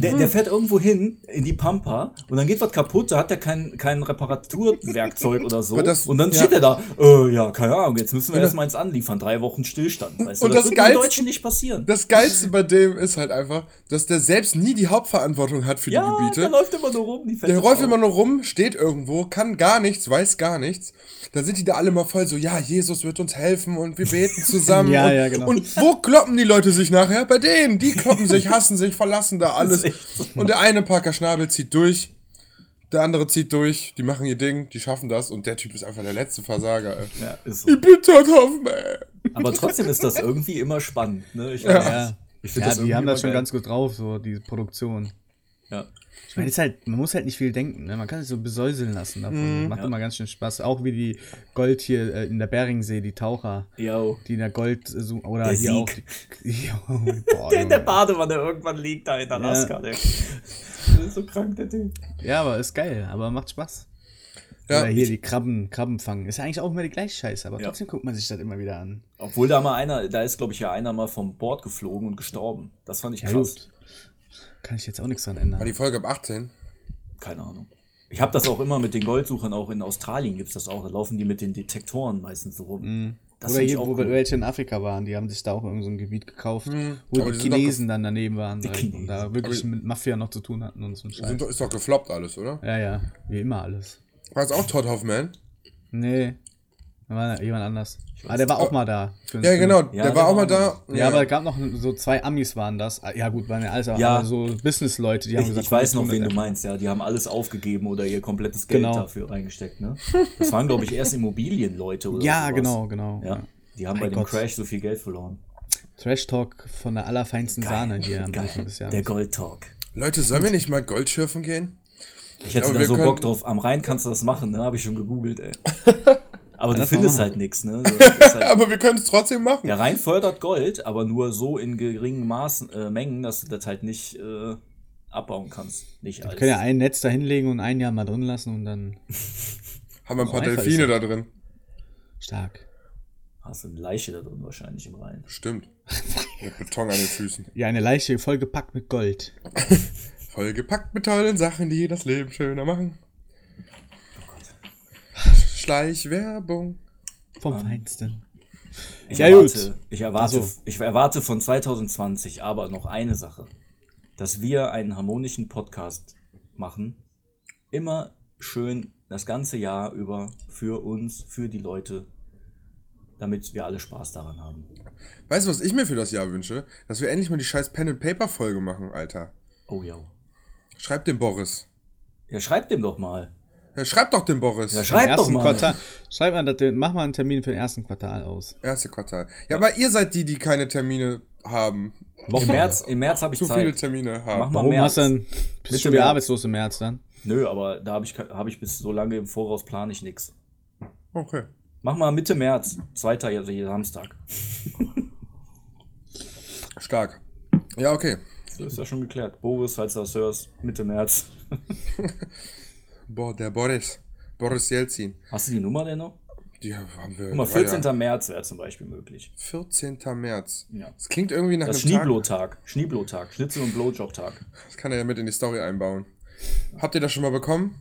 Der, der fährt irgendwo hin, in die Pampa, und dann geht was kaputt, da hat er kein, kein Reparaturwerkzeug oder so. Das- und dann ja. steht er da, äh, ja, keine Ahnung, jetzt müssen wir erstmal eins anliefern, drei Wochen Stillstand. Weißt du, Und das, das Geilste- Deutschen nicht passieren. Das Geilste bei dem ist halt einfach, dass der selbst nie die Hauptverantwortung hat für ja, die Gebiete. der läuft immer nur rum, die Der läuft immer nur rum, steht irgendwo, kann gar nichts, weiß gar nichts. Dann sind die da alle mal voll so, ja, Jesus wird uns helfen und wir beten zusammen. Ja, und, ja, genau. und wo kloppen die Leute sich nachher? Bei denen. Die kloppen sich, hassen sich, verlassen da alles. so. Und der eine Parker Schnabel zieht durch, der andere zieht durch, die machen ihr Ding, die schaffen das und der Typ ist einfach der letzte Versager. Ey. Ja, ist so. Ich bin Todd Hoffman. Aber trotzdem ist das irgendwie immer spannend. Ne? Ich, Ja, ich find ja das die haben das schon geil. ganz gut drauf, so diese Produktion. Ja. Ich meine, ist halt, man muss halt nicht viel denken, ne? Man kann sich so besäuseln lassen davon. Macht Ja. immer ganz schön Spaß. Auch wie die Gold hier äh, in der Beringsee, die Taucher, Yo. die in der Gold äh, suchen. Oder Der hier Sieg. auch. Die, Jo, boah, Der in der. Badewanne irgendwann liegt da in Alaska. Der, der ist so krank, der Typ. ja, aber ist geil, aber macht Spaß. Ja, Oder hier die Krabben, Krabben fangen. Ist ja eigentlich auch immer die gleiche Scheiße, aber Ja. trotzdem guckt man sich das immer wieder an. Obwohl da mal einer, da ist glaube ich ja einer mal vom Bord geflogen und gestorben. Das fand ich Ja, krass. gut. Kann ich jetzt auch nichts dran War ändern. die Folge ab 18? Keine Ahnung. Ich habe das auch immer mit den Goldsuchern, auch in Australien gibt's das auch. Da laufen die mit den Detektoren meistens so rum. Das Oder hier, wo cool. welche in Afrika waren, die haben sich da auch in so ein Gebiet gekauft, wo Aber die Chinesen dann daneben waren direkt Chinesen. und da wirklich mit Mafia noch zu tun hatten und so ein Scheiß. Sind, doch- ist doch gefloppt alles, oder? Ja, ja, wie immer alles. War es auch Todd Hoffman? Nee, war jemand anders. Ah, der war auch mal da. Ja, genau, Ja, der der war auch mal da. Ja, aber es gab noch so zwei Amis waren das. Ah, Ja, gut, waren ja alles aber Ja. aber so Business-Leute, die haben Ich, gesagt, ich weiß noch, wen du meinst, ja. Die haben alles aufgegeben oder ihr komplettes Geld Genau. dafür reingesteckt, ne? Das waren, glaube ich, erst Immobilienleute oder Ja, sowas. genau, genau. Ja. Die haben Mein bei dem Gott. Crash so viel Geld verloren. Trash Talk von der allerfeinsten Sahne hier am Anfang des Jahres. Der Gold Talk. Leute, sollen wir nicht mal Gold schürfen gehen? Ich hätte aber da so Bock drauf. Am Rhein kannst du das machen, ne? Habe ich schon gegoogelt, ey. Aber du das findest machen wir. halt nichts, ne? So, das halt, Aber wir können es trotzdem machen. der Rhein fördert Gold, aber nur so in geringen Maßen, äh, Mengen, dass du das halt nicht äh, abbauen kannst. Nicht Wir als. können ja ein Netz da hinlegen und ein Jahr mal drin lassen und dann Haben wir ein paar Delfine da drin. stark. Hast du eine Leiche da drin wahrscheinlich im Rhein. Stimmt. Mit Beton an den Füßen. Ja, eine Leiche vollgepackt mit Gold. Vollgepackt mit tollen Sachen, die das Leben schöner machen. Schleichwerbung. Vom Feinsten. Ich, Ja, erwarte, gut. ich, erwarte, Ach so. ich erwarte von 2020 aber noch eine Sache. Dass wir einen harmonischen Podcast machen. Immer schön das ganze Jahr über für uns, für die Leute, damit wir alle Spaß daran haben. Weißt du, was ich mir für das Jahr wünsche? Dass wir endlich mal die scheiß Pen and Paper Folge machen, Alter. Oh ja. Schreib dem Boris. Ja, schreibt dem doch mal. Ja, schreib doch dem Boris. Ja, schreibt doch Ersten mal. Quartal. Schreib mal, mach mal einen Termin für den ersten Quartal aus. Erste Quartal. Ja, aber ihr seid die, die keine Termine haben. Im März, im März habe ich Zu viele Zeit. Termine Mach haben. mal Warum März. hast du denn, bist Mitte du wieder März. arbeitslos im März dann? Nö, aber da habe ich, hab ich bis so lange im Voraus plane ich nichts. Okay. Mach mal Mitte März, zweiter also jeden Samstag. Stark. Ja, okay. So ist ja schon geklärt. Boris, falls du das hörst, Mitte März. Boah, der Boris. Boris Jelzin. Hast du die Nummer denn noch? Die haben wir. Guck mal, war ja 14. März wäre zum Beispiel möglich. 14. März. Ja. Das klingt irgendwie nach Das einem Tag. Schneeblotag. Schneeblotag. Schnitzel- und Blowjob-Tag. Das kann er ja mit in die Story einbauen. Habt ihr das schon mal bekommen?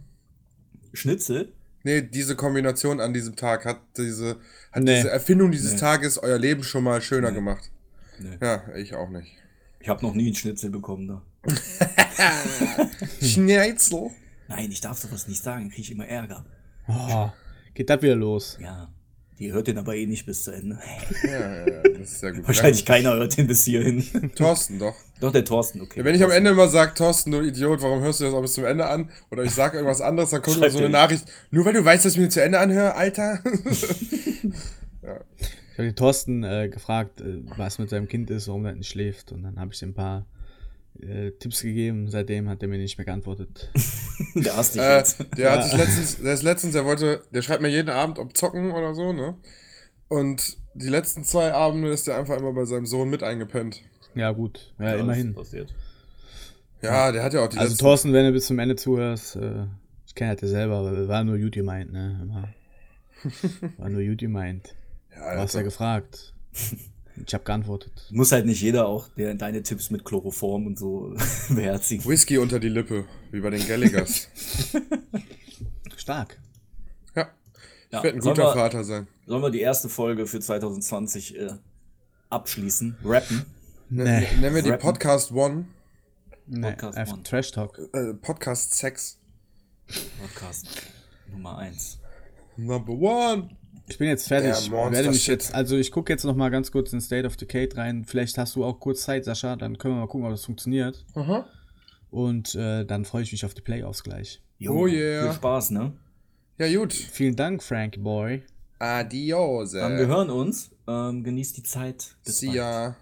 Schnitzel? Nee, diese Kombination an diesem Tag hat diese, hat Nee. diese Erfindung dieses Nee. Tages euer Leben schon mal schöner Nee. gemacht. Nee. Ja, ich auch nicht. Ich habe noch nie einen Schnitzel bekommen da. Schnitzel. Nein, ich darf sowas nicht sagen, kriege ich immer Ärger. Oh, geht das wieder los? Ja. Die hört den aber eh nicht bis zu Ende. Ja, ja, ja, das ist sehr gut. Wahrscheinlich keiner hört den bis hierhin. Thorsten doch. Doch, der Thorsten, okay. Ja, wenn ich am Ende immer sage, Thorsten, du Idiot, warum hörst du das auch bis zum Ende an? Oder ich sage irgendwas anderes, dann kommt immer so eine Nachricht, nur weil du weißt, dass ich mir zu Ende anhöre, Alter. Ich habe den Thorsten äh, gefragt, äh, was mit seinem Kind ist, warum er nicht schläft. Und dann habe ich ihm ein paar äh, Tipps gegeben. Seitdem hat er mir nicht mehr geantwortet. Der hasst dich äh, jetzt. der hat sich letztens, der ist letztens, der wollte, der schreibt mir jeden Abend, ob zocken oder so, ne? Und die letzten zwei Abende ist der einfach immer bei seinem Sohn mit eingepennt. Ja, gut. Ja, Ja, immerhin. Passiert. Ja, der hat ja auch die Also, letzten. Thorsten, wenn du bis zum Ende zuhörst, äh, ich kenne das ja selber, aber war nur gut gemeint, ne? Immer. War nur gut gemeint. Ja, Du hast ja Alter. gefragt. Ich habe geantwortet. Muss halt nicht jeder auch der, deine Tipps mit Chloroform und so beherzigen. Whisky unter die Lippe, wie bei den Gallaghers. Stark. ja. Ich Ja, werde ein sollen guter wir- Vater sein. Sollen wir die erste Folge für 2020 äh, abschließen? Rappen? Nee. Nennen wir die Rappen. Podcast One. nee. Podcast Einfach One. Trash Talk. Äh, Podcast Sex. Podcast Nummer 1. Number One. Ich bin jetzt fertig. Ich werde mich jetzt, also ich gucke jetzt noch mal ganz kurz in State of Decade rein. Vielleicht hast du auch kurz Zeit, Sascha. Dann können wir mal gucken, ob das funktioniert. Aha. Und äh, dann freue ich mich auf die Playoffs gleich. Oh yeah. Viel Spaß, ne? Ja, gut. Vielen Dank, Frankie Boy. Adios. Dann wir hören uns. Ähm, genießt die Zeit. Bis See bald. ya.